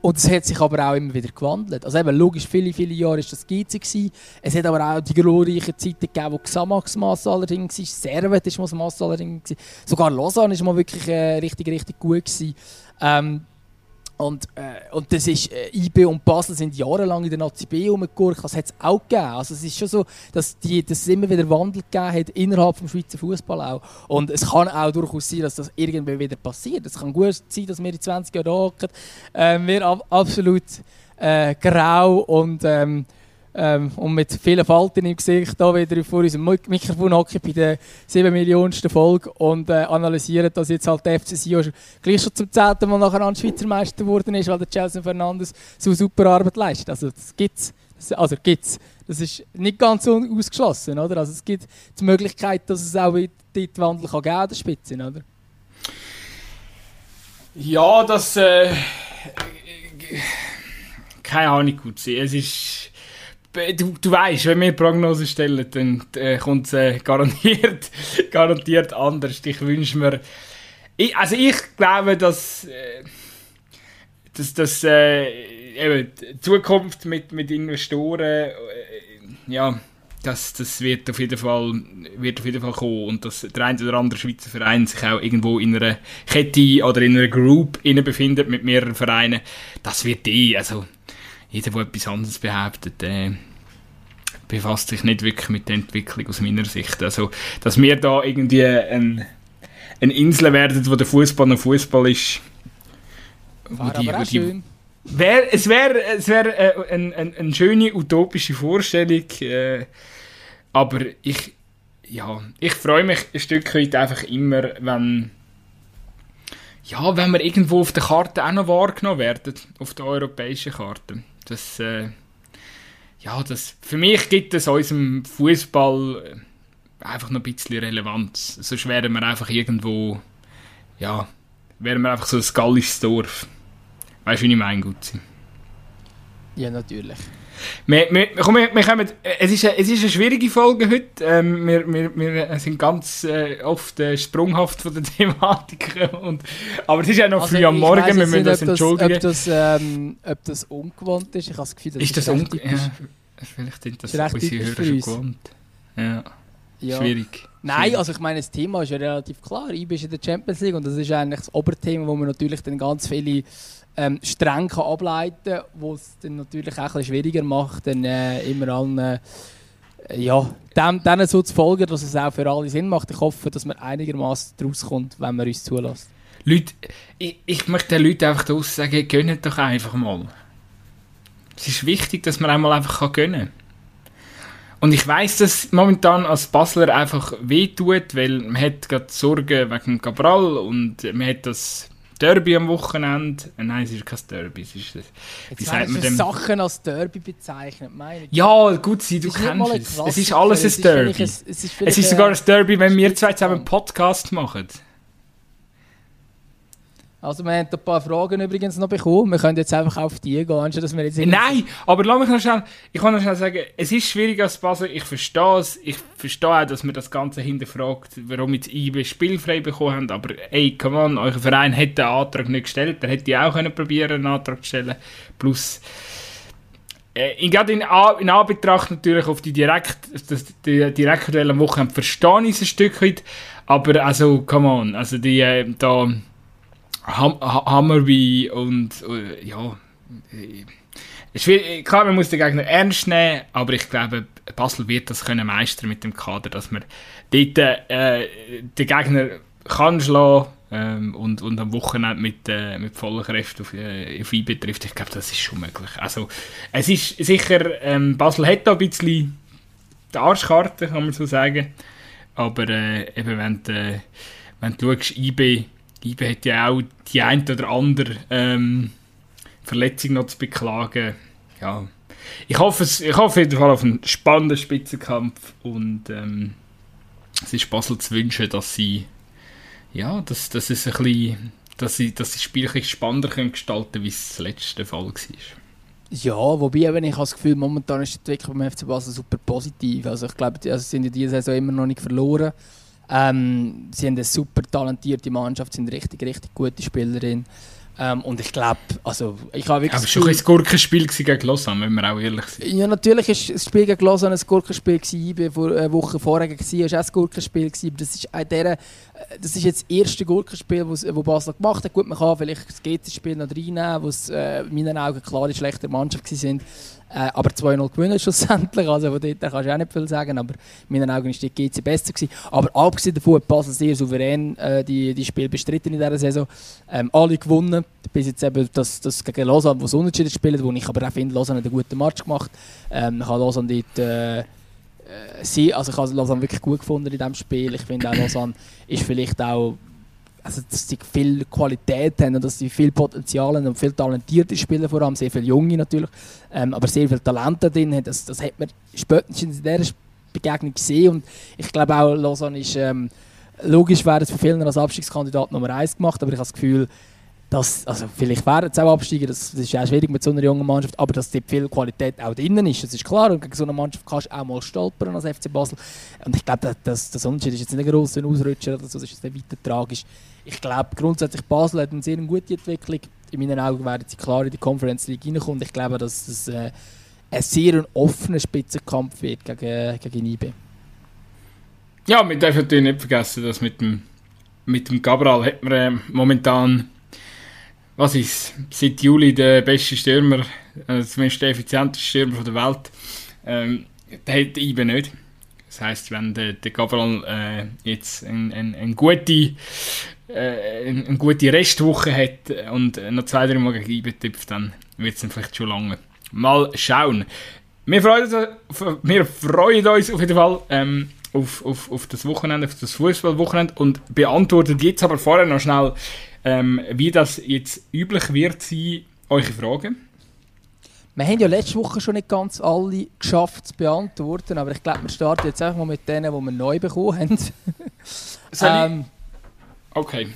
Und es hat sich aber auch immer wieder gewandelt. Also eben, logisch, viele, viele Jahre war das. Gewesen. Es hat aber auch die glorreichen Zeiten gegeben, wo Xamax Massalering war, Servet war Massalering, sogar Lausanne war mal wirklich äh, richtig, richtig gut. Gewesen. Ähm, und, äh, und das ist, äh, IB und Basel sind jahrelang in der Nazi B rumgegurkt, das hat es auch gegeben. Also es ist schon so, dass, die, dass es immer wieder Wandel gegeben hat innerhalb des Schweizer Fußball auch. Und es kann auch durchaus sein, dass das irgendwann wieder passiert. Es kann gut sein, dass wir in 20 Jahren hocken, äh, wir ab, absolut äh, grau und ähm, ähm, und mit vielen Falten im Gesicht da wieder vor unserem Mikrofon hocken bei der 7 Millionensten Folge und äh, analysieren, dass jetzt halt der FC Sion gleich schon zum zehnten Mal nachher an Schweizer Meister geworden ist, weil der Chelsea Fernandes so super Arbeit leistet. Also das gibt's. Also gibt's. Das ist nicht ganz ausgeschlossen, oder? Also es gibt die Möglichkeit, dass es auch dort Wandel kann geben der Spitze, oder? Ja, das äh, keine Ahnung gut sehen. Es ist du, du weißt, wenn wir Prognosen stellen, dann äh, kommt es äh, garantiert, garantiert anders. Ich wünsche mir. Ich, also ich glaube, dass, äh, dass, dass äh, eben die Zukunft mit, mit Investoren, äh, ja, das, das wird, auf jeden Fall, wird auf jeden Fall kommen. Und dass der eine oder andere Schweizer Verein sich auch irgendwo in einer Kette oder in einer Group befindet mit mehreren Vereinen, das wird eh, also jeder, der etwas anderes behauptet, äh, befasst sich nicht wirklich mit der Entwicklung aus meiner Sicht. Also, dass wir da irgendwie ein, eine Insel werden, wo der Fußball noch Fußball ist. War die, aber auch die, schön. Wär, es wäre es wär, äh, eine ein, ein schöne utopische Vorstellung, äh, aber ich, ja, ich freue mich ein Stück weit einfach immer, wenn, ja, wenn wir irgendwo auf der Karte auch noch wahrgenommen werden, auf der europäischen Karte. Das, äh, ja, das, für mich gibt es unserem Fußball einfach noch ein bisschen Relevanz. Sonst wären wir einfach irgendwo, ja, wären wir einfach so ein gallisches Dorf. Weißt du, wie ich meine, Gutzi? Ja, natürlich. Wir, wir, komm, wir, wir kommen, es, ist eine, es ist eine schwierige Folge heute. Ähm, wir, wir, wir sind ganz äh, oft äh, sprunghaft von der Thematik. Und, aber es ist ja noch also früh am Morgen, wir müssen das entschuldigen. Ob das, ähm, ob das ungewohnt ist, ich habe das Gefühl, das ist, ist das ungewohnt? Ja, vielleicht sind das unsere Hörer schon gewohnt. Ja. Ja. Schwierig. Nein, also ich meine, das Thema ist ja relativ klar. Ich bin in der Champions League und das ist eigentlich das Oberthema, wo man natürlich dann ganz viele ähm, streng kann ableiten kann, was es dann natürlich auch ein schwieriger macht, dann äh, immer allen äh, ja, dem, denen so zu folgen, dass es auch für alle Sinn macht. Ich hoffe, dass man einigermaßen daraus kommt, wenn man uns zulässt. Leute, ich, ich möchte den Leuten einfach daraus sagen, gönnt doch einfach mal. Es ist wichtig, dass man einmal einfach gönnen kann. Und ich weiß, dass momentan als Basler einfach wehtut, weil man hat gerade Sorgen wegen Cabral und man hat das Derby am Wochenende. Äh, nein, es ist kein Derby. Es ist, wie sagt man dem? Sachen als Derby bezeichnet, meine Ja, gut, sie, du kennst es. Es ist alles ein Derby. Es ist, es ist, es ist sogar ein Derby, wenn wir zwei zusammen einen Podcast machen. Also wir haben ein paar Fragen übrigens noch bekommen. Wir können jetzt einfach auf die gehen, anstatt dass wir jetzt... Nein, aber lass mich noch schnell... Ich kann noch schnell sagen, es ist schwierig als Basel. Ich verstehe es. Ich verstehe auch, dass man das Ganze hinterfragt, warum jetzt IB spielfrei bekommen haben. Aber ey, come on, euer Verein hätte den Antrag nicht gestellt. Der hätte auch können probieren, einen Antrag zu stellen. Plus... Äh, gerade in, in Anbetracht natürlich auf die direkt, das, die direktuellen Wochen verstehe ich es ein Stück weit. Aber also, come on, also die äh, da Ham Hammerby und äh, ja. Äh, klar, man muss den Gegner ernst nehmen, aber ich glaube, Basel wird das können meistern mit dem Kader, dass man dort äh, den Gegner kann schlagen ähm, und, und am Wochenende mit, äh, mit voller Kraft auf, äh, auf IB trifft. Ich glaube, das ist schon möglich. Also, es ist sicher, ähm, Basel hat da ein bisschen die Arschkarte, kann man so sagen. Aber äh, eben, wenn, äh, wenn du schaust, IBE hat ja auch die ein oder andere ähm, Verletzung noch zu beklagen. Ja. Ich hoffe, ich hoffe auf jeden Fall auf einen spannenden Spitzenkampf und ähm, es ist Basel zu wünschen, dass sie ja, dass, dass es ein bisschen, dass sie, dass sie das Spiel ein spannender können gestalten wie es das letzte Fall war. Ja, wobei eben, ich habe das Gefühl, momentan ist die Entwicklung beim FC Basel super positiv. Also ich glaube, also sind in dieser Saison immer noch nicht verloren. Ähm, sie haben eine super talentierte Mannschaft, sind richtig, richtig gute Spielerin. Ähm, und ich glaube, also ich habe wirklich... Aber schon ein Gurkenspiel gegen Lausanne, wenn wir auch ehrlich sind. Ja, natürlich war das Spiel gegen Lausanne ein Gurkenspiel gewesen. Vor einer Woche vorher war es auch ein Gurkenspiel gewesen. Das ist, dieser, äh, das ist jetzt das erste Gurkenspiel, das Basel gemacht hat. Gut, man kann vielleicht das GC-Spiel noch reinnehmen, wo es äh, in meinen Augen klar die schlechte Mannschaft waren. Äh, aber 2-0 gewinnen schlussendlich, also von dort kannst du auch nicht viel sagen, aber in meinen Augen war die GC besser. Gewesen. Aber abgesehen davon hat Basel sehr souverän äh, die, die Spiele bestritten in dieser Saison. Ähm, alle gewonnen, bis jetzt eben das, das gegen Lausanne, wo es unentschieden spielt, wo ich aber auch finde, Lausanne hat einen guten Match gemacht. Ähm, ich habe Lausanne dort... Äh, äh sie, also ich habe Lausanne wirklich gut gefunden in diesem Spiel. Ich finde auch, Lausanne ist vielleicht auch also dass sie viel Qualität haben und dass sie viel Potenzial haben und viel talentierte Spieler vor allem, sehr viele Junge natürlich, ähm, aber sehr viel Talent drin haben. Das, das hat man spätestens in dieser Begegnung gesehen und ich glaube auch, Lausanne ist, ähm, logisch wäre es für viele als Abstiegskandidat Nummer 1 gemacht, aber ich habe das Gefühl, dass, also vielleicht wären es auch Absteiger, das, das ist auch schwierig mit so einer jungen Mannschaft, aber dass dort viel Qualität auch drin ist, das ist klar. Und gegen so eine Mannschaft kannst du auch mal stolpern als FC Basel. Und ich glaube, das, das Unterschied ist jetzt nicht ein grosser Ausrutscher oder so, das ist jetzt nicht weiter tragisch ich glaube grundsätzlich Basel hat eine sehr gute Entwicklung. In meinen Augen werden sie klar in die Conference League reinkommen. Ich glaube, dass es äh, ein sehr offener Spitzenkampf wird gegen, gegen IB. Ja, wir dürfen natürlich nicht vergessen, dass mit dem, mit dem Cabral hat man äh, momentan, was ist seit Juli der beste Stürmer, äh, zumindest der effizienteste Stürmer der Welt. Ähm, der hat IB nicht. Das heisst, wenn der, der Cabral äh, jetzt eine ein, ein gute äh, eine, gute Restwoche hat und noch zwei, drei Mal gegen IB dann wird es vielleicht schon lange. Mal schauen. wir, freuen uns, wir freuen uns auf jeden Fall ähm, auf, auf, auf das Wochenende, auf das Fußballwochenende und beantwortet jetzt aber vorher noch schnell, ähm, wie das jetzt üblich wird sein, eure Fragen. Wir haben ja letzte Woche schon nicht ganz alle geschafft zu beantworten, aber ich glaube, wir starten jetzt einfach mal mit denen, die wir neu bekommen haben. ähm, okay.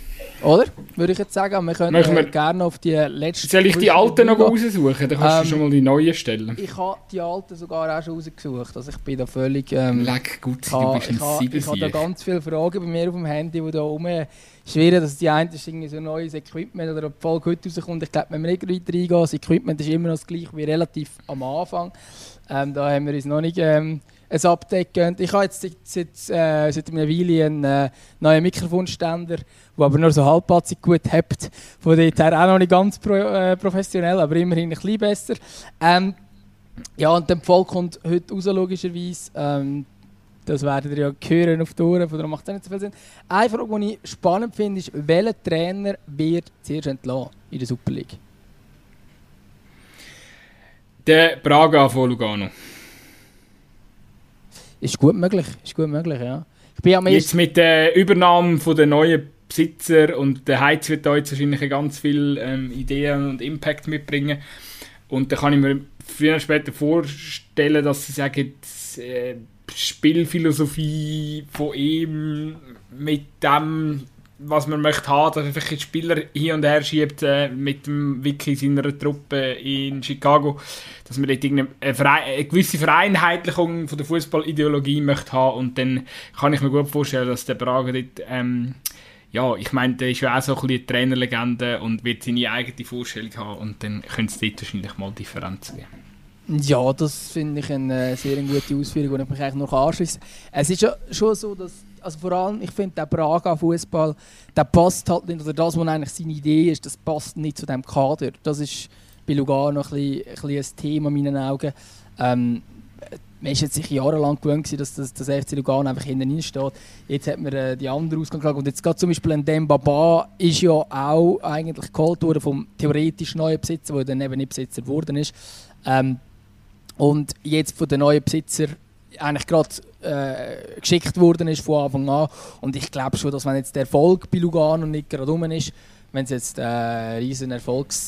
Oder? Würde ich jetzt sagen. Wir können wir gerne auf die letzten. Soll ich die alten noch raussuchen? Dann kannst ähm, du schon mal die neuen stellen. Ich habe die alten sogar auch schon rausgesucht. Also ich bin da völlig. Ähm, Leck, gut, ich du bist Ich, habe da ganz viele Fragen bei mir auf dem Handy, die da rum schwierig, dass die eine ist irgendwie so ein neues Equipment oder ob die Folge heute rauskommt. Ich glaube, wenn wir nicht weiter reingehen, das Equipment ist immer noch das gleiche wie relativ am Anfang. Ähm, da haben wir uns noch nicht ähm, ein Update gegönnt. Ich habe jetzt seit, seit, äh, seit einer Weile einen äh, neuen Mikrofonständer, der aber nur so halbpatzig gut hebt. Von dort her auch noch nicht ganz pro, äh, professionell, aber immerhin ein bisschen besser. Ähm, ja, und der Volk kommt heute raus, logischerweise. Ähm, das werdet ihr ja hören auf die Ohren, darum macht es nicht so viel Sinn. Eine Frage, die ich spannend finde, ist, welcher Trainer wird zuerst entlassen in der Super League? Der Braga von Lugano. Ist gut möglich, ist gut möglich, ja. Ich bin Jetzt mit der Übernahme von der neuen Besitzer und der Heiz wird da jetzt wahrscheinlich ganz viele ähm, Ideen und Impact mitbringen. Und da kann ich mir früher oder später vorstellen, dass sie sagen, äh, Spielphilosophie von ihm mit dem was man möchte haben, dass einfach Spieler hier und her schiebt äh, mit dem Wiki seiner Truppe in Chicago, dass man dort eine, eine gewisse Vereinheitlichung von der Fußballideologie möchte haben und dann kann ich mir gut vorstellen, dass der Braga dort ähm, ja, ich meine, der ist ja auch so ein bisschen Trainerlegende und wird seine eigene Vorstellung haben und dann könnte es dort wahrscheinlich mal Differenzen geben. Ja, das finde ich eine sehr gute Ausführung, die ich mich eigentlich noch anschließe. Es ist ja schon so, dass also vor allem, ich finde, der Braga-Fußball, der passt halt nicht, oder das, was eigentlich seine Idee ist, das passt nicht zu dem Kader. Das ist bei Lugano ein, bisschen, ein, bisschen ein Thema in meinen Augen. Ähm, man war sich jahrelang gewöhnt, dass das, das FC Lugano einfach hinten steht. Jetzt hat man äh, die andere Ausgang Und jetzt gerade zum Beispiel ein Dembaba ist ja auch eigentlich geholt worden vom theoretisch neuen Besitzer, der dann eben nicht Besitzer geworden ist. Ähm, und jetzt von den neuen Besitzer eigentlich gerade äh, geschickt worden ist von Anfang an. Und ich glaube schon, dass wenn jetzt der Erfolg bei Lugano nicht gerade rum ist, wenn es jetzt eine äh, riesen Erfolgsserie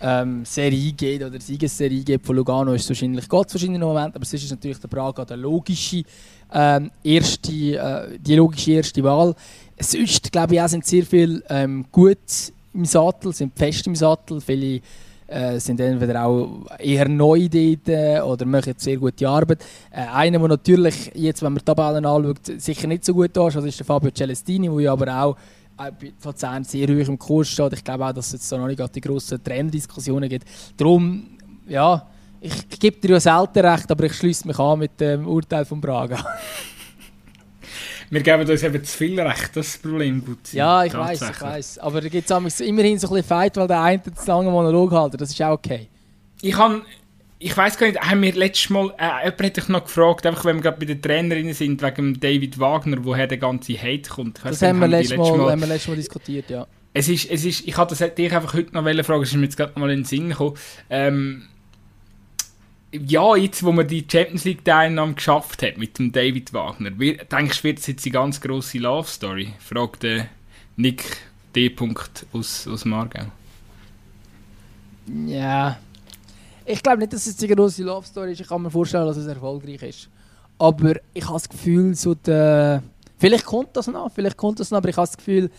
ähm, gibt oder Siegesserie gibt von Lugano, ist es wahrscheinlich Gott wahrscheinlich noch Moment, aber es ist natürlich der Braga der logische ähm, erste, äh, die logische erste Wahl. Sonst glaube ich auch sind sehr viele ähm, gut im Sattel, sind fest im Sattel, viele äh, sind entweder auch eher neu dort äh, oder machen sehr gute Arbeit. Äh, einer, der natürlich, jetzt, wenn man die Tabellen anschaut, sicher nicht so gut ist, ist der Fabio Celestini, der aber auch von 10 sehr hoch im Kurs steht. Ich glaube auch, dass es da noch nicht die grossen Trenddiskussionen gibt. Darum, ja, ich, ich gebe dir ja selten recht, aber ich schließe mich an mit dem Urteil von Braga. wir geben uns eben zu viel Recht, das ist das Problem. Gut ja, ich weiß, ich weiß. Aber da gibt es immerhin so ein bisschen Fight, weil der eine zu lange Monolog hält. Das ist auch okay. Ich habe ich weiß gar nicht, haben wir letztes Mal, äh, jemand hat dich noch gefragt, einfach wenn wir gerade bei den Trainerinnen sind, wegen David Wagner, woher der ganze Hate kommt. das haben, wir letztes Mal, Mal, haben wir letztes Mal diskutiert, ja. Es ist, es ist, ich hatte dich einfach heute noch fragen, es ist mir jetzt gerade mal in den Sinn gekommen. Ähm, ja, jetzt, wo man die Champions League-Teilnahme geschafft hat mit dem David Wagner, denkst du, wird es jetzt die ganz grosse Love-Story? fragt Nick D. aus, aus Margau. Ja. Ich glaube nicht, dass es eine grosse Love-Story ist. Ich kann mir vorstellen, dass es erfolgreich ist. Aber ich habe das Gefühl, so der... vielleicht kommt das noch, vielleicht kommt das noch, aber ich habe das Gefühl,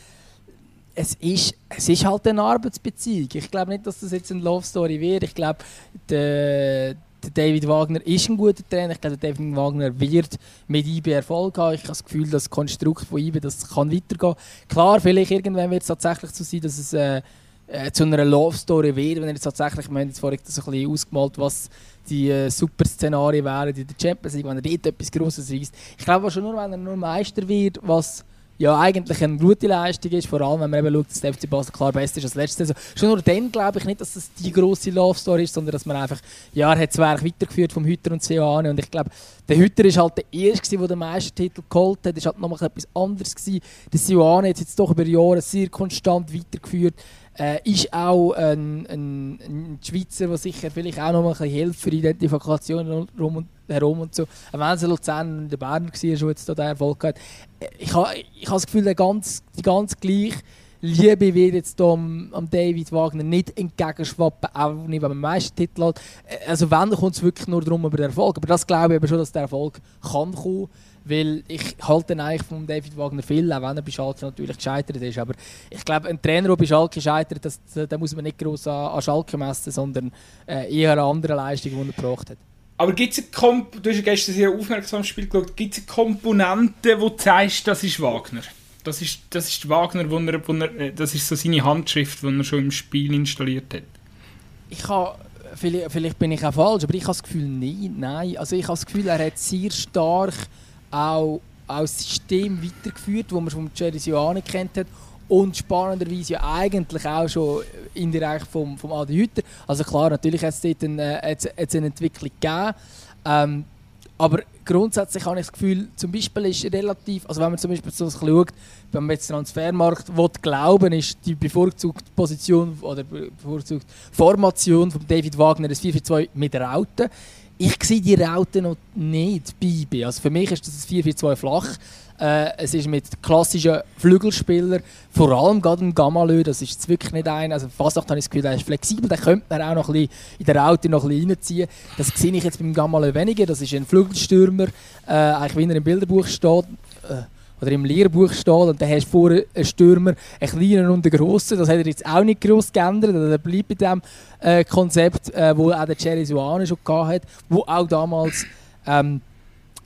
es ist, es ist halt eine Arbeitsbeziehung. Ich glaube nicht, dass das jetzt eine Love Story wird. Ich glaube, der David Wagner ist ein guter Trainer. Ich glaube, David Wagner wird mit IB Erfolg haben. Ich habe das Gefühl, das Konstrukt von IB das kann weitergehen. Klar, vielleicht irgendwann wird es tatsächlich so sein, dass es äh, äh, zu einer Love Story wird, wenn er jetzt tatsächlich, wir haben jetzt vorhin das ein bisschen ausgemalt, was die äh, super Szenarien wären in der Champions League, wenn er dort etwas Grosses reißt. Ich glaube schon nur, wenn er nur Meister wird, was ja eigentlich eine gute Leistung ist, vor allem wenn man eben schaut, dass der FC Basel klar besser ist als letzte Saison. Schon nur dann glaube ich nicht, dass das die grosse Love Story ist, sondern dass man einfach, ja, er hat das Werk weitergeführt vom Hütter und Seoane und ich glaube, der Hütter ist halt der Erste, der den Meistertitel geholt hat, das war halt nochmal etwas anderes. Der Seoane hat jetzt doch über Jahre sehr konstant weitergeführt. Äh, ist auch ein, ein, Schweizer, der sicher vielleicht auch noch mal ein bisschen hilft für Identifikation rum und herum und so. Wenn es Luzern und der Bern war, Erfolg. Äh, ich habe ich ha das Gefühl, ganz, die ganz gleich Liebe wird jetzt am, am David Wagner nicht entgegenschwappen, auch nicht, wenn man meisten Titel hat. Äh, also wenn, kommt es wirklich nur darum über den Erfolg. Aber das glaube ich aber schon, dass der Erfolg kann kommen weil ich halte eigentlich von David Wagner viel, auch wenn er bei Schalke natürlich gescheitert ist. Aber ich glaube, ein Trainer, der bei Schalke scheitert, das, da muss man nicht groß an, an Schalke messen, sondern äh, eher an andere Leistungen, die er gebracht hat. Aber gibt es du hast gestern sehr aufmerksam das Spiel geschaut, gibt es eine Komponente, die zeigt, das ist Wagner? Das ist, das ist Wagner, wo er, wo er, äh, das ist so seine Handschrift, die er schon im Spiel installiert hat. Ich habe vielleicht, vielleicht bin ich auch falsch, aber ich habe das Gefühl, nein, nein. Also ich habe das Gefühl, er hat sehr stark auch, das System weitergeführt, das man vom Jerry Sioane kennt hat und spannenderweise ja eigentlich auch schon indirekt vom, vom Adi Hütter. Also klar, natürlich hat es dort eine, äh, eine Entwicklung gegeben. Ähm, aber grundsätzlich habe ich das Gefühl, zum Beispiel ist relativ, also wenn man zum Beispiel so schaut, wenn man jetzt Transfermarkt will, glauben, ist die bevorzugte Position oder bevorzugte Formation von David Wagner das 4-4-2 mit Rauten ich sehe die Raute noch nicht bei. Also für mich ist das 4-4-2 flach. Äh, es ist mit klassischen Flügelspielern, vor allem gerade ein Gamalö, das ist wirklich nicht ein. Also Fasnacht habe ich das Gefühl, der ist flexibel, den könnte man auch noch ein bisschen in der Raute noch ein bisschen reinziehen. Das sehe ich jetzt beim Gamalö weniger. Das ist ein Flügelstürmer, äh, eigentlich wie er im Bilderbuch steht. Äh, oder im Lehrbuch steht und dann hast du vorne einen Stürmer, einen kleinen und einen grossen. Das hat er jetzt auch nicht groß geändert. Er bleibt bei dem äh, Konzept, äh, wo auch der Jerry Suane schon hatte, wo auch damals ähm,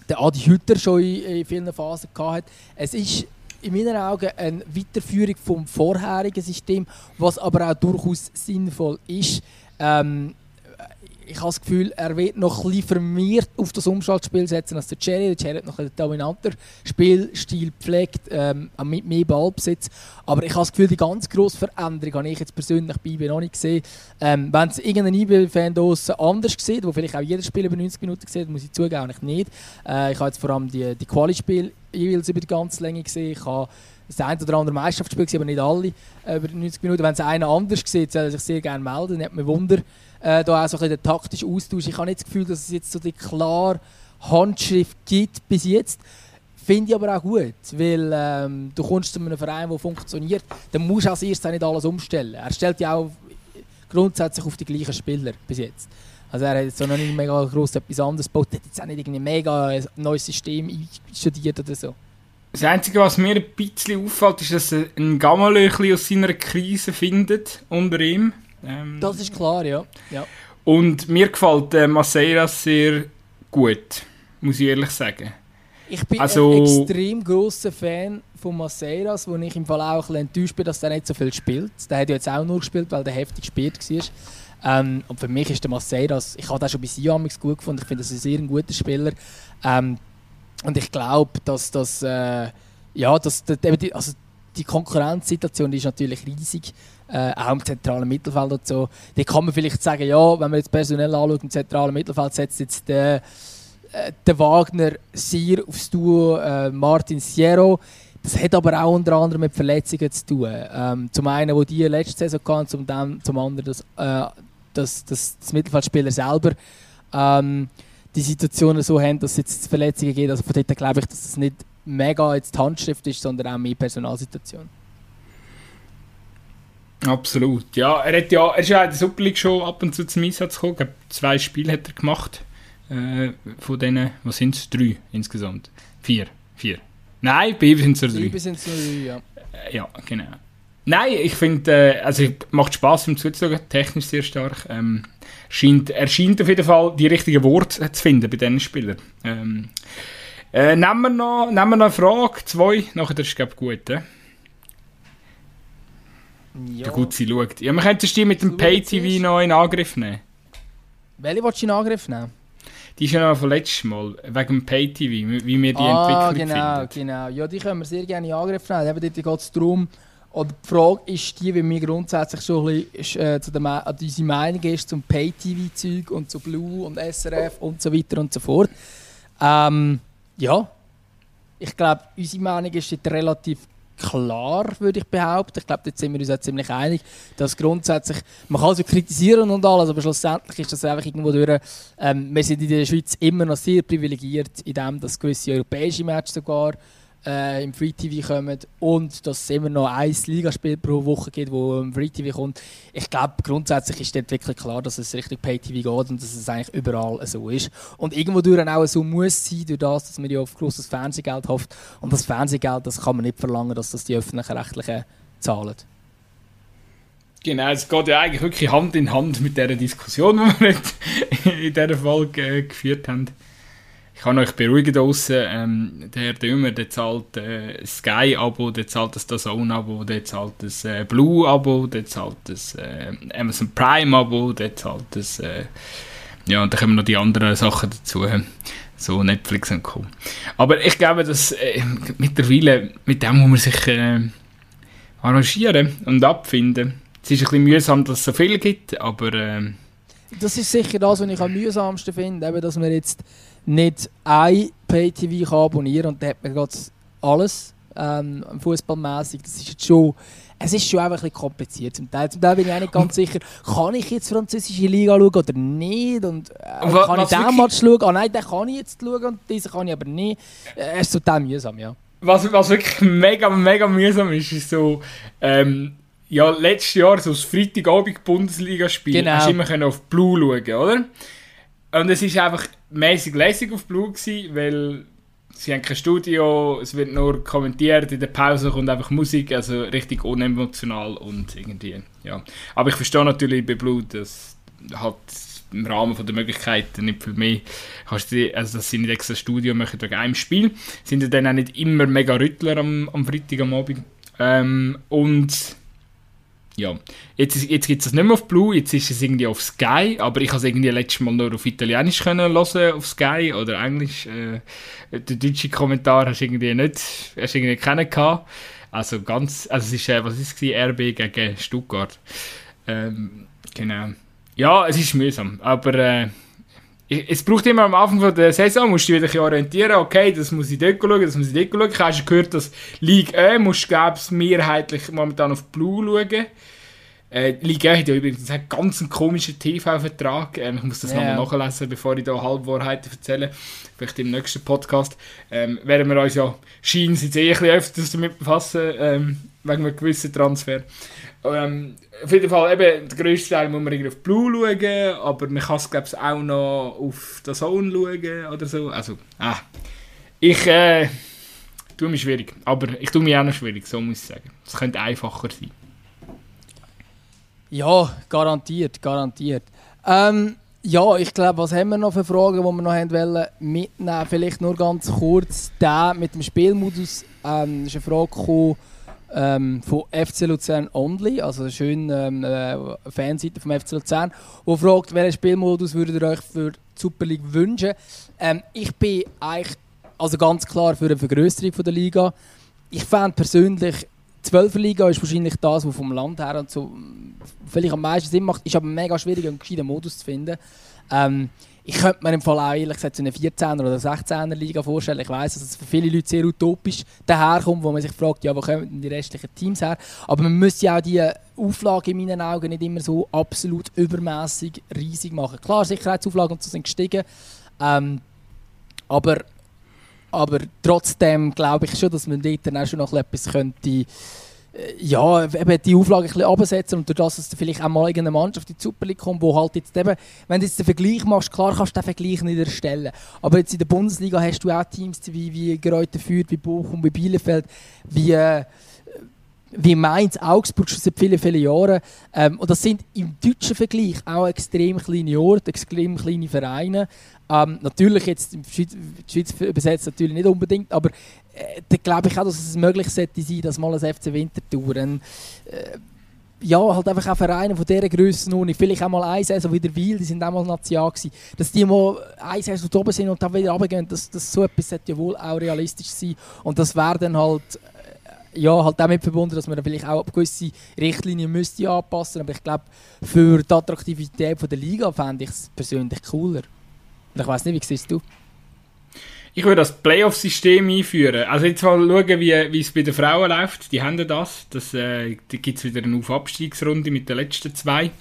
der Adi Hütter schon in, in vielen Phasen hatte. Es ist in meinen Augen eine Weiterführung vom vorherigen System, was aber auch durchaus sinnvoll ist. Ähm, ich habe das Gefühl, er wird noch ein bisschen vermehrt auf das Umschaltspiel setzen als der Cherry. Der Cherry hat noch einen dominanter Spielstil gepflegt, ähm, mit mehr Ballbesitz. Aber ich habe das Gefühl, die ganz grosse Veränderung habe ich jetzt persönlich bei IB noch nicht gesehen. Ähm, wenn es irgendein IB-Fan anders sieht, der vielleicht auch jedes Spiel über 90 Minuten sieht, muss ich zugeben, eigentlich nicht. Äh, ich habe jetzt vor allem die, die Quali-Spiele jeweils über die ganze Länge gesehen. Ich habe das eine oder andere Meisterschaftsspiel gesehen, aber nicht alle äh, über 90 Minuten. Wenn es einer anders sieht, soll er sich sehr gerne melden. Nicht mir Wunder, äh, da auch so den taktischen Austausch. Ich habe nicht das Gefühl, dass es jetzt so die klare Handschrift gibt bis jetzt. Finde ich aber auch gut, weil ähm, du kommst zu einem Verein, der funktioniert, dann musst du als erstes nicht alles umstellen. Er stellt ja auch grundsätzlich auf die gleichen Spieler bis jetzt. Also er hat jetzt noch nicht mega groß etwas anderes gebaut, hat jetzt auch nicht irgendwie mega ein neues System einstudiert oder so. Das Einzige, was mir ein bisschen auffällt, ist, dass er ein Gamalö aus seiner Krise findet unter ihm. Ähm, das ist klar, ja. ja. Und mir gefällt äh, Maceiras sehr gut, muss ich ehrlich sagen. Ich bin also, ein extrem großer Fan von Maceiras, wo ich im Fall auch ein enttäuscht bin, dass er nicht so viel spielt. Der hat ja jetzt auch nur gespielt, weil der heftig gespielt war. Ähm, und für mich ist der Maceiras, ich habe den schon bei Siamix gut gefunden, ich finde, das ist ein sehr guter Spieler. Ähm, und ich glaube, dass das, äh, ja, dass, die, also die Konkurrenzsituation die ist natürlich riesig äh, auch im zentralen Mittelfeld und so. Da kann man vielleicht sagen, ja, wenn man jetzt personell anschaut, im zentralen Mittelfeld setzt jetzt der, äh, der Wagner sehr aufs Duo äh, Martin Sierro. Das hat aber auch unter anderem mit Verletzungen zu tun. Ähm, zum einen, wo die letzte Saison hatten, zum, zum anderen, dass, äh, dass, dass das Mittelfeldspieler selber ähm, die Situationen so haben, dass es jetzt Verletzungen gibt. Also von dort glaube ich, dass es nicht mega jetzt die Handschrift ist, sondern auch mehr Personalsituation. Absolut. Ja, er, hat ja, er ist ja in der Super League schon ab und zu zum Einsatz gekommen. zwei Spiele hat er gemacht. Äh, von denen, was sind es? Drei insgesamt. Vier. Vier. Nein, bei ihm sind es nur drei. Bei sind es nur drei, ja. Äh, ja, genau. Nein, ich finde, äh, also macht Spaß, ihm zuzuschauen. Technisch sehr stark. Ähm, scheint, er scheint auf jeden Fall die richtigen Worte zu finden bei diesen Spielern. Ähm, äh, nehmen, wir noch, nehmen wir noch eine Frage, zwei, nachher ist es, glaube ich, gut. Äh? Ja. gut sie schaut. Ja, man könnte die mit dem Pay-TV noch in Angriff nehmen. Welche willst du in Angriff nehmen? Die ist ja noch von letztem Mal, wegen dem Pay-TV, wie wir die ah, Entwicklung genau, finden. genau. Ja, die können wir sehr gerne in Angriff nehmen. Eben dort geht es darum, oder die Frage ist die, wie mir grundsätzlich schon ein bisschen, äh, zu der, äh, unsere Meinung ist zum Pay-TV-Zeug und zu Blue und SRF und so weiter und so fort. Ähm, ja, ich glaube, unsere Meinung ist relativ klar, würde ich behaupten. Ich glaube, jetzt sind wir uns auch ziemlich einig, dass grundsätzlich, man kann es kritisieren und alles, aber schlussendlich ist das einfach irgendwo durch, ähm, wir sind in der Schweiz immer noch sehr privilegiert, in dem, dass gewisse europäische Matches sogar äh, im Free TV kommen und dass es immer noch ein Ligaspiel pro Woche gibt, wo im Free TV kommt. Ich glaube, grundsätzlich ist dort wirklich klar, dass es Richtung Pay TV geht und dass es eigentlich überall so ist. Und irgendwo durch auch so muss sein, durch das, dass man ja auf grosses Fernsehgeld hofft. Und das Fernsehgeld, das kann man nicht verlangen, dass das die öffentlichen Rechtlichen zahlen. Genau, es geht ja eigentlich wirklich Hand in Hand mit der Diskussion, die wir in dieser Folge äh, geführt haben. Ich kann euch beruhigen draussen, ähm, der Herr Dömer, der zahlt äh, Sky-Abo, der zahlt das DAZN-Abo, der zahlt das äh, Blue-Abo, der zahlt das äh, Amazon Prime-Abo, der zahlt das, äh, ja, und dann kommen noch die anderen Sachen dazu, so Netflix und Co. Aber ich glaube, dass äh, mittlerweile, mit dem muss man sich äh, arrangieren und abfinden. Es ist ein bisschen mühsam, dass es so viel gibt, aber... Äh, das ist sicher das, was ich am mühsamsten finde, eben, dass man jetzt nicht ein Pay-TV abonnieren kann und dann hat man gerade alles ähm, fußballmäßig. Das ist jetzt schon, es ist schon einfach ein bisschen kompliziert. Zum Teil, zum Teil bin ich auch nicht ganz sicher, kann ich jetzt französische Liga schauen oder nicht? Und, äh, und kann ich den Match schauen? Ah nein, den kann ich jetzt schauen und diesen kann ich aber nicht. Äh, es ist total mühsam, ja. Was, was wirklich mega, mega mühsam ist, ist so, ähm, ja, letztes Jahr so das Freitagabend-Bundesliga-Spiel genau. hast du immer auf Blue schauen, oder? Und es war einfach mäßig lässig auf Blue gewesen, weil sie haben kein Studio, es wird nur kommentiert, in der Pause kommt einfach Musik, also richtig unemotional und irgendwie, ja. Aber ich verstehe natürlich bei Blue, dass halt im Rahmen der Möglichkeiten nicht viel mehr kannst du, also dass sie nicht extra Studio machen wegen einem Spiel, sind ja dann auch nicht immer mega Rüttler am, am Freitag am Abend. Ähm, und ja, jetzt, jetzt gibt es es nicht mehr auf Blue, jetzt ist es irgendwie auf Sky, aber ich habe es irgendwie letztes Mal nur auf Italienisch können hören, auf Sky oder Englisch. Äh, den deutschen Kommentar hast du irgendwie nicht, hast du irgendwie keinen gehabt. Also ganz, also es ist, äh, was ist es, RB gegen Stuttgart. Ähm, genau. Ja, es ist mühsam, aber äh, es braucht immer am Anfang der Saison, musst du dich wieder orientieren, okay, das muss ich dort schauen, das muss ich dort schauen. Ich habe schon gehört, dass Ligue 1 musst du, mehrheitlich momentan auf Blue schauen. Äh, Ligue 1 hat ja übrigens einen ganz komischen TV-Vertrag. Ähm, ich muss das yeah. nochmal nachlesen, bevor ich da Halbwahrheiten erzähle. Vielleicht im nächsten Podcast. Ähm, werden wir uns ja, scheinen sie eh ein bisschen öfters damit befassen, ähm, wegen einem gewissen Transfer. Ähm, auf jeden Fall, eben, der grösste Teil muss man auf Blue schauen, aber man kann es, glaube ich, auch noch auf den Zone schauen oder so. Also, ah, ich äh, tue mich schwierig, aber ich tue mich auch noch schwierig, so muss ich sagen. Es könnte einfacher sein. Ja, garantiert, garantiert. Ähm, ja, ich glaube, was haben wir noch für Fragen, die wir noch haben wollen mitnehmen? Vielleicht nur ganz kurz der mit dem Spielmodus. Ähm, ist eine Frage gekommen, ähm, von FC Luzern Only, also eine schöne ähm, äh, Fanseite vom FC Luzern, die fragt, welchen Spielmodus würdet ihr euch für die Super League wünschen? Ähm, ich bin eigentlich also ganz klar für eine Vergrößerung der Liga. Ich fände persönlich, die 12 Liga ist wahrscheinlich das, was vom Land her und so vielleicht am meisten Sinn macht, ist aber mega schwierig, einen gescheiten Modus zu finden. Ähm, ich könnte mir im Fall auch ehrlich gesagt so eine 14er oder 16er Liga vorstellen. Ich weiß, dass es für viele Leute sehr utopisch daherkommt, wo man sich fragt, ja, wo kommen denn die restlichen Teams her? Aber man müsste ja auch die Auflagen in meinen Augen nicht immer so absolut übermäßig riesig machen. Klar, Sicherheitsauflagen sind gestiegen, ähm, aber, aber trotzdem glaube ich schon, dass man dort dann auch schon noch etwas könnte ja, eben die Auflage ein bisschen absetzen und durch das, dass du vielleicht auch mal eine Mannschaft in die Super League kommt, wo halt jetzt eben, wenn du jetzt den Vergleich machst, klar kannst du den Vergleich nicht erstellen, aber jetzt in der Bundesliga hast du auch Teams wie, wie Greuther Fürth, wie Bochum, wie Bielefeld, wie, äh, wie Mainz, Augsburg schon seit vielen, vielen Jahren. Ähm, und das sind im deutschen Vergleich auch extrem kleine Orte, extrem kleine Vereine. Ähm, natürlich jetzt in Schweiz, Schweiz übersetzt natürlich nicht unbedingt, aber äh, da glaube ich auch, dass es möglich sollte sein, dass mal ein FC Winterthur ein, äh, ja, halt einfach auch Vereine von dieser Grössenordnung, vielleicht auch mal eine wie der Wiel, die sind auch mal National gewesen, dass die mal eine Saison oben sind und dann wieder runtergehen, dass, dass so etwas sollte ja wohl auch realistisch sein und das wäre dann halt ja, halt damit verbunden, dass man vielleicht auch gewisse Richtlinien müsste anpassen, aber ich glaube, für die Attraktivität der Liga fände ich es persönlich cooler. Und ich weiß nicht, wie siehst du? ich würde das Playoff-System einführen. Also jetzt mal schauen, wie, wie es bei den Frauen läuft. Die haben das. das äh, da gibt es wieder eine Auf-Abstiegsrunde mit den letzten zwei,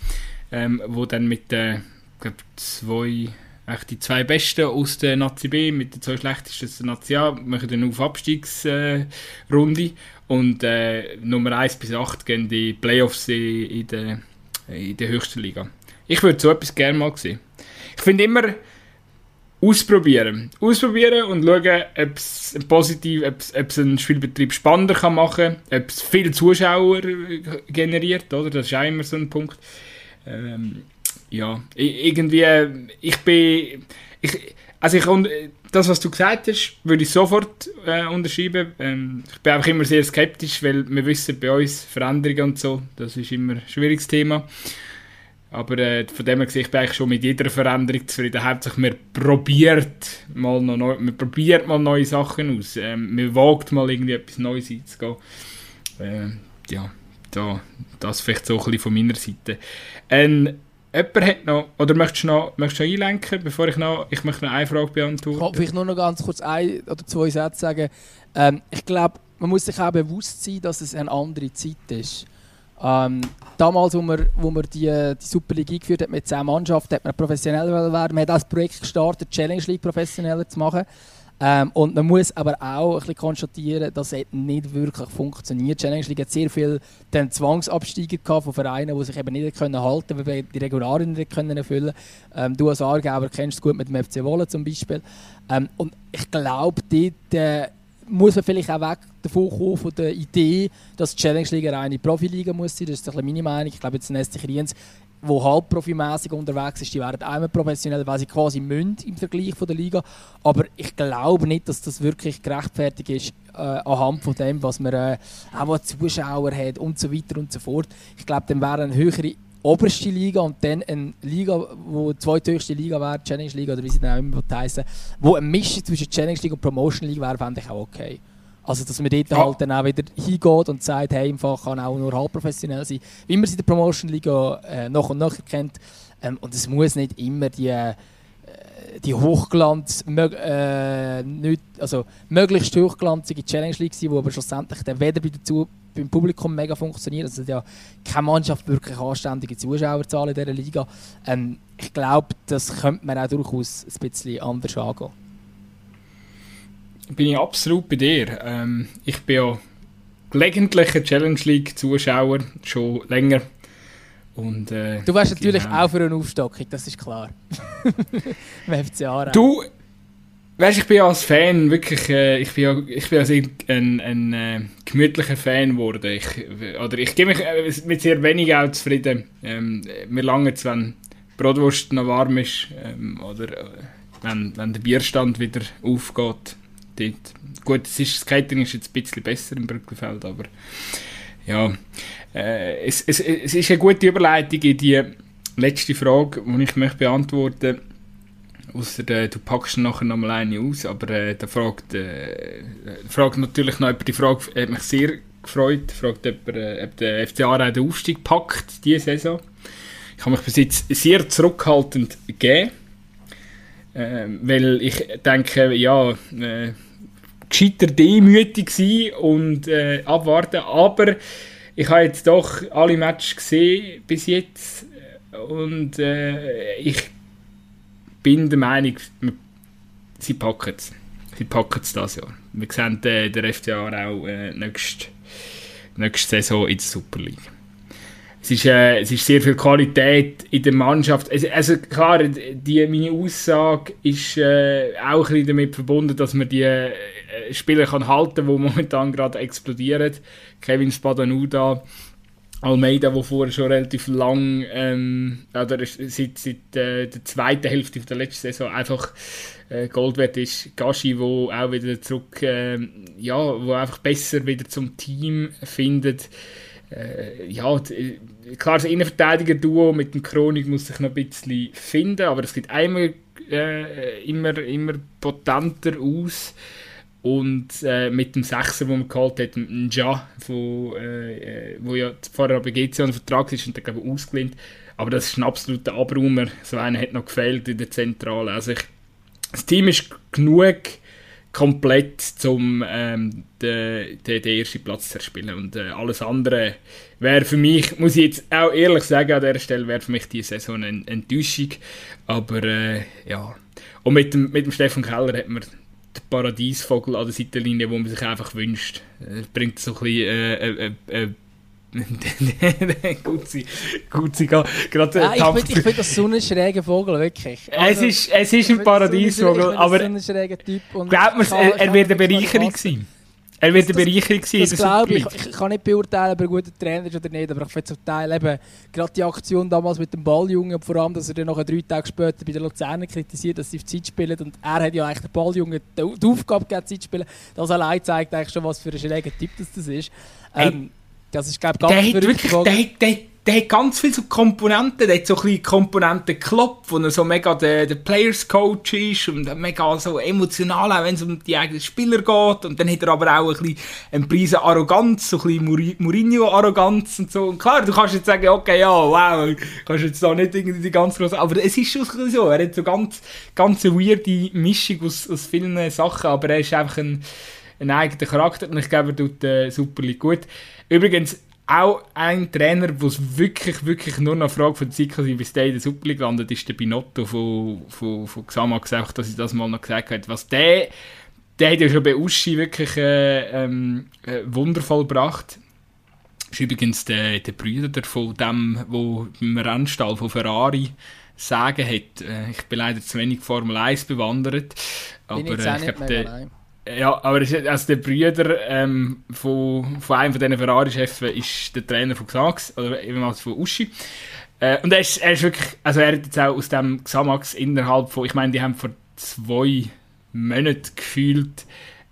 ähm, wo dann mit den glaub, zwei, echt die zwei Besten aus der Nazi B mit den zwei schlechtesten aus der Nazi A machen eine Auf-Abstiegsrunde. Äh, und äh, Nummer 1 bis 8 gehen die Playoffs in, der, in der höchsten Liga. Ich würde so etwas gerne mal sehen. Ich finde immer, ausprobieren. Ausprobieren und schauen, ob es positiv, ob es einen Spielbetrieb spannender kann machen kann, ob es viele Zuschauer generiert, oder? Das ist auch immer so ein Punkt. Ähm, ja, irgendwie, ich bin, ich, also ich, das, was du gesagt hast, würde ich sofort äh, unterschreiben. Ähm, ich bin einfach immer sehr skeptisch, weil wir wissen, bei uns Veränderungen und so, das ist immer ein schwieriges Thema. Aber äh, von dem her gesehen, ich bin eigentlich schon mit jeder Veränderung zufrieden. Hauptsächlich, man probiert mal, noch neu, man probiert mal neue Sachen aus. Ähm, man wagt mal irgendwie etwas Neues einzugehen. Äh, ja, da, das vielleicht so ein bisschen von meiner Seite. Ähm, jemand hat noch, oder möchtest du noch, möchtest du noch einlenken, bevor ich noch, ich möchte noch eine Frage beantworten? Ich vielleicht nur noch ganz kurz ein oder zwei Sätze sagen. Ähm, ich glaube, man muss sich auch bewusst sein, dass es eine andere Zeit ist. Ähm, damals, wo man, wo man die, die Superliga eingeführt hat mit 10 Mannschaften, hat man professionell werden. Man hat auch das Projekt gestartet, Challenge League professioneller zu machen. Ähm, und man muss aber auch ein bisschen konstatieren, dass es nicht wirklich funktioniert. Challenge League hat sehr viele Zwangsabstiege von Vereinen, die sich eben nicht können halten weil die Regularien nicht können erfüllen ähm, Du als Aargauer kennst es gut mit dem FC Wolle zum Beispiel. Ähm, und ich glaube, dort äh, muss man vielleicht auch weg davon kommen, von der Idee, dass die Challenge League eine reine Profiliga muss sein. Das ist ein meine Meinung. Ich glaube, jetzt Nesti Kriens, wo halb profimäßig unterwegs ist, die werden einmal professionell, weil sie quasi münd im Vergleich von der Liga. Aber ich glaube nicht, dass das wirklich gerechtfertigt ist äh, anhand von dem, was man äh, auch Zuschauer hat und so weiter und so fort. Ich glaube, dann wäre eine höhere oberste Liga und dann eine Liga, wo die zweithöchste Liga wäre, Challenge League oder wie sie dann auch immer heißen, wo eine Mischung zwischen Challenge League und Promotion League wäre, fände ich auch okay. Also, dass man dort ja. halt dann auch wieder hingeht und sagt, hey, im Fall kann auch nur halb professionell sein, wie man es in der Promotion Liga äh, nach und nach kennt. Ähm, und es muss nicht immer die, äh, die Hochglanz, äh, nicht, also möglichst hochglanzige Challenge League sein, die aber schlussendlich dann weder bei dazu beim Publikum mega funktioniert. Also ja keine Mannschaft wirklich anständige Zuschauerzahlen in dieser Liga. Ähm, ich glaube, das könnte man auch durchaus ein bisschen anders angehen bin ich absolut bei dir. Ähm, ich bin ja gelegentlicher Challenge League Zuschauer, schon länger. Und, äh, du wärst natürlich genau. auch für eine Aufstockung, das ist klar. du, weißt, ich bin ja als Fan wirklich, äh, ich bin ja, ich bin also ein, ein, äh, gemütlicher Fan geworden. Ich, oder ich gebe mich äh, mit sehr wenig auch zufrieden. Ähm, mir lange wenn Bratwurst noch warm ist ähm, oder äh, wenn, wenn der Bierstand wieder aufgeht dort. Gut, das, ist, das Catering ist jetzt ein bisschen besser im Brückenfeld, aber ja, äh, es, es, es ist eine gute Überleitung in die letzte Frage, die ich möchte beantworten Außer äh, du packst nachher noch mal eine aus, aber äh, der fragt, äh, fragt natürlich noch über die Frage, hat mich sehr gefreut, fragt, ob, er, ob der FCA den Aufstieg packt diese Saison. Ich habe mich bis jetzt sehr zurückhaltend gegeben, äh, weil ich denke, ja, äh, gescheiter demütig sein und äh, abwarten. Aber ich habe jetzt doch alle Matches gesehen bis jetzt und äh, ich bin der Meinung, sie packen es. Sie packen es das Jahr. Wir sehen äh, der FCA auch äh, nächste, nächste Saison in der Super League es ist, äh, es ist sehr viel Qualität in der Mannschaft. Also, also klar, die, meine Aussage ist äh, auch ein bisschen damit verbunden, dass man die Spieler kann halten die momentan gerade explodieren. Kevin Spadanuda, Almeida, der vorher schon relativ lang, ähm, oder seit, seit äh, der zweiten Hälfte der letzten Saison einfach äh, Gold wert ist. Gashi, wo auch wieder zurück, äh, ja, wo einfach besser wieder zum Team findet äh, ja, die, klar, das Innenverteidiger-Duo mit dem Chronik muss sich noch ein bisschen finden, aber es sieht einmal äh, immer, immer potenter aus. Und äh, mit dem Sechser, den man geholt hat, dem Ja, wo, äh, wo ja vorher bei GC ein Vertrag ist und dann glaube ich ausgelehnt. Aber das ist ein absoluter Abräumer. So einer hat noch gefehlt in der Zentrale. Also ich, das Team ist genug komplett zum ähm, den, den, den ersten Platz zu erspielen. Und äh, alles andere wäre für mich, muss ich jetzt auch ehrlich sagen, an dieser Stelle wäre für mich die Saison eine Enttäuschung. Aber äh, ja. Und mit dem, mit dem Stefan Keller hat man den Paradiesvogel an der Seitenlinie, wo man sich einfach wünscht. Er bringt so ein bisschen äh, äh, äh, äh gut sein, gut sein. Gerade ja, ich finde find das so ein schräger Vogel, wirklich. Also, es, ist, es ist ein Paradiesvogel, aber glaubt mir, er, er wird eine Bereicherung sein. Er wird eine Bereicherung sein. Das, das glaube ich. ich. kann nicht beurteilen, ob er ein guter Trainer ist oder nicht, aber ich finde zum Teil eben, gerade die Aktion damals mit dem Balljungen und vor allem, dass er dann noch drei Tage später bei den Luzernen kritisiert, dass sie auf Zeit spielen und er hat ja eigentlich der Balljungen die Aufgabe gegeben, Zeit zu spielen. Das allein zeigt eigentlich schon, was für ein schräger Typ das, ist. Ähm, das ist, glaube ich, ganz der hat wirklich, der, der, der, hat ganz viele so Komponenten. Der hat so ein Komponenten Klopp, wo er so mega der, der Players Coach ist und mega so emotional, auch wenn es um die eigenen Spieler geht. Und dann hat er aber auch ein bisschen eine Prise Arroganz, so ein bisschen Mourinho-Arroganz und so. Und klar, du kannst jetzt sagen, okay, ja, wow, kannst jetzt da nicht irgendwie die ganz große, aber es ist schon so. Er hat so ganz, ganz eine weirde Mischung aus, aus vielen Sachen, aber er ist einfach ein, ein eigener Charakter und ich glaube, er tut äh, super gut. Übrigens, auch ein Trainer, der es wirklich, wirklich nur noch Frage von Zeit kann, bis der in der Super League landet, ist der Binotto von, von, von Xamax, auch, dass ich das mal noch gesagt habe. Was der, der hat ja schon bei Uschi wirklich äh, ähm, äh, wundervoll gebracht. Das ist übrigens der, der Brüder von dem, der im Rennstall von Ferrari sagen hat. Äh, ich bin leider zu wenig Formel 1 bewandert. Aber bin ich, äh, ich glaube, der, ja, aber also der Brüder ähm, von, von einem von diesen Ferrari-Chefs ist der Trainer von Xamax, oder ebenfalls von Uschi. Äh, und er ist, er ist wirklich, also er hat jetzt auch aus dem Xamax innerhalb von, ich meine, die haben vor zwei Monaten gefühlt,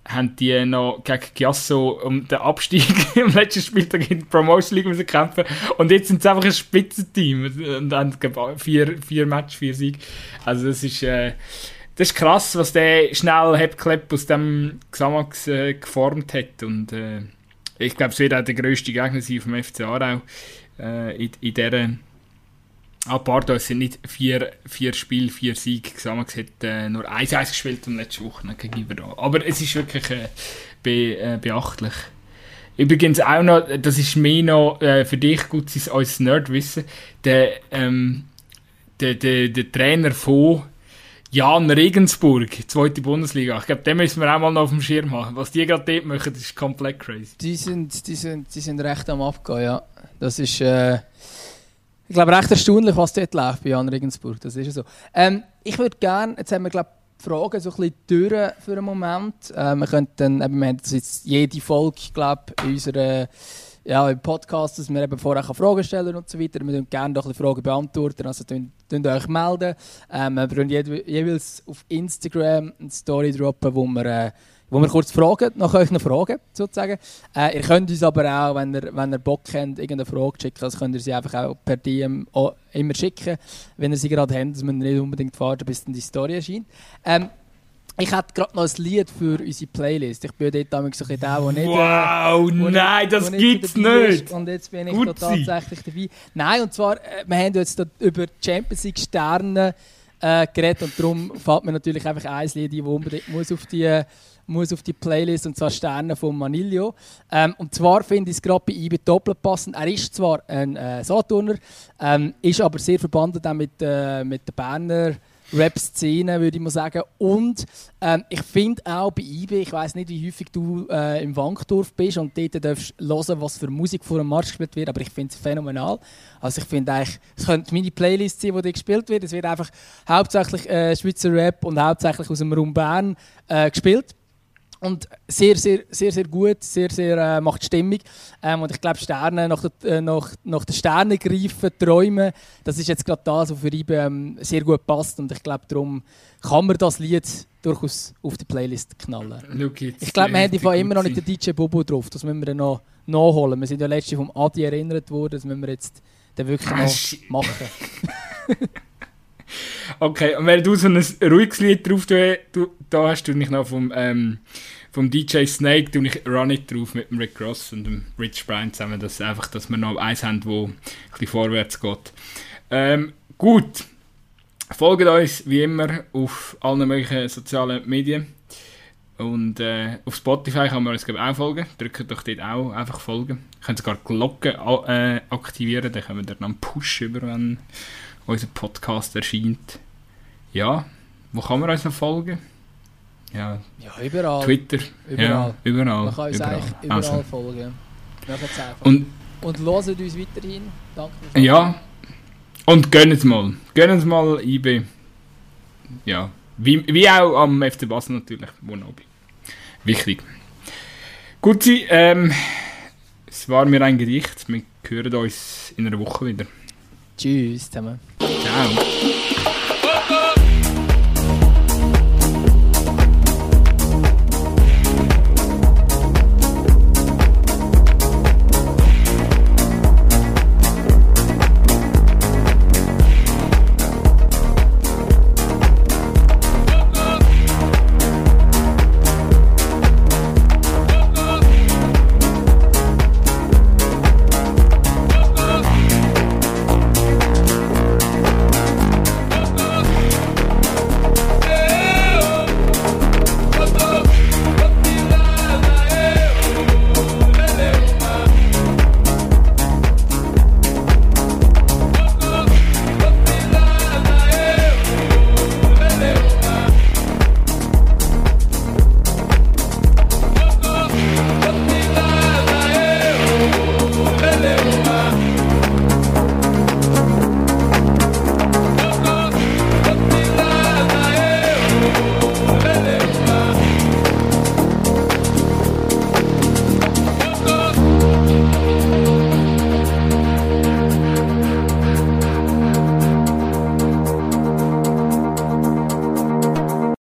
haben die noch gegen Giasso um den Abstieg im letzten Spieltag in der Promotion League müssen kämpfen und jetzt sind sie einfach ein Spitzenteam und haben vier, vier Match, vier Sieg. Also das ist... Äh, das ist krass, was der schnell Hebklepp aus dem Xamax äh, geformt hat. Und äh, ich glaube, es wird auch der grösste Gegner sein vom FC Aarau äh, in, in dieser. Ah, es sind nicht vier, vier Spiele, vier Siege. Xamax hat äh, nur 1-1 gespielt und letzte Woche da. Aber es ist wirklich äh, be, äh, beachtlich. Übrigens auch noch, das ist mehr noch äh, für dich gut als Nerdwissen, der, ähm, der, der, der Trainer von Jan Regensburg, zweite Bundesliga. Ich glaube, den müssen wir auch mal noch auf dem Schirm haben. Was die gerade dort machen, ist komplett crazy. Die sind, die sind, die sind recht am Abgehen, ja. Das ist, äh, ich glaube, recht erstaunlich, was dort läuft bei Jan Regensburg. Das ist so. Ähm, ich würde gerne, jetzt haben wir, glaube Fragen so ein bisschen durch für einen Moment. Äh, wir könnten, eben, wir haben jetzt jede Folge, glaube in unserer ja, im Podcast, dass wir eben vorher Fragen stellen und so weiter. Wir würden gerne noch ein Fragen beantworten, also könnt euch melden. Ähm, wir würden jeweils auf Instagram eine Story droppen, wo wir, äh, wo wir kurz fragen, nach euch Fragen sozusagen. Äh, ihr könnt uns aber auch, wenn ihr, wenn ihr Bock habt, irgendeine Frage schicken, also könnt ihr sie einfach auch per DM immer schicken, wenn ihr sie gerade habt, dass man nicht unbedingt warten, bis dann die Story erscheint. Ähm, ich hätte gerade noch ein Lied für unsere Playlist. Ich bin dort damals so der, der nicht... Wow, äh, nein, das gibt's nicht! Und jetzt bin ich da tatsächlich dabei. Nein, und zwar, äh, wir haben jetzt über Champions League Sterne äh, geredet und darum fällt mir natürlich einfach ein Lied ein, das unbedingt muss auf die, muss auf die Playlist, und zwar Sterne von Manilio. Ähm, und zwar finde ich es gerade bei IBE doppelt passend. Er ist zwar ein äh, Saturner, ähm, ist aber sehr verbunden mit, äh, mit der Berner Rap-Szene, würde ich mal sagen. Und ähm, ich finde auch bei IB, ich weiß nicht, wie häufig du äh, im Wankdorf bist und dort darfst hören, was für Musik vor dem Marsch gespielt wird, aber ich finde es phänomenal. Also ich finde eigentlich, es könnte meine Playlist sein, die gespielt wird. Es wird einfach hauptsächlich äh, Schweizer Rap und hauptsächlich aus dem Raum Bern äh, gespielt. Und sehr, sehr, sehr, sehr gut, sehr, sehr äh, macht Stimmung. Ähm, und ich glaube, Sterne, nach, der, äh, nach, nach den Sternen greifen, träumen, das ist jetzt gerade das, was für ihn ähm, sehr gut passt. Und ich glaube, darum kann man das Lied durchaus auf die Playlist knallen. Ich glaube, wir haben von immer noch nicht den DJ Bobo drauf. Das müssen wir dann noch nachholen. Wir sind ja letztens vom Adi erinnert worden, das müssen wir jetzt dann wirklich ah, noch machen. okay, und wenn du so ein ruhiges Lied drauf du, da hast, du nicht noch vom... Ähm, vom DJ Snake tue ich Run It drauf mit dem Rick Ross und dem Rich Brian zusammen, dass, einfach, dass wir noch eins haben, wo ein bisschen vorwärts geht. Ähm, gut, folgt uns wie immer auf allen möglichen sozialen Medien. Und äh, auf Spotify kann man uns glaub, auch folgen. Drückt doch dort auch einfach folgen. Ihr könnt sogar die Glocke äh, aktivieren, dann können wir dann einen Push über, wenn unser Podcast erscheint. Ja, wo kann man uns noch folgen? Ja, Ja, überall. Twitter. Überall. Ja, überall. Man kann uns überall. eigentlich überall Also, folgen. Und Und hören uns weiterhin. Danke ja, und gönnt mal. Gönnt mal IB. Ja, wie, wie auch am FC Basel natürlich, wo noch. Wichtig. Gut, ähm, es war mir ein Gedicht. Wir hören uns in einer Woche wieder. Tschüss zusammen. Ciao.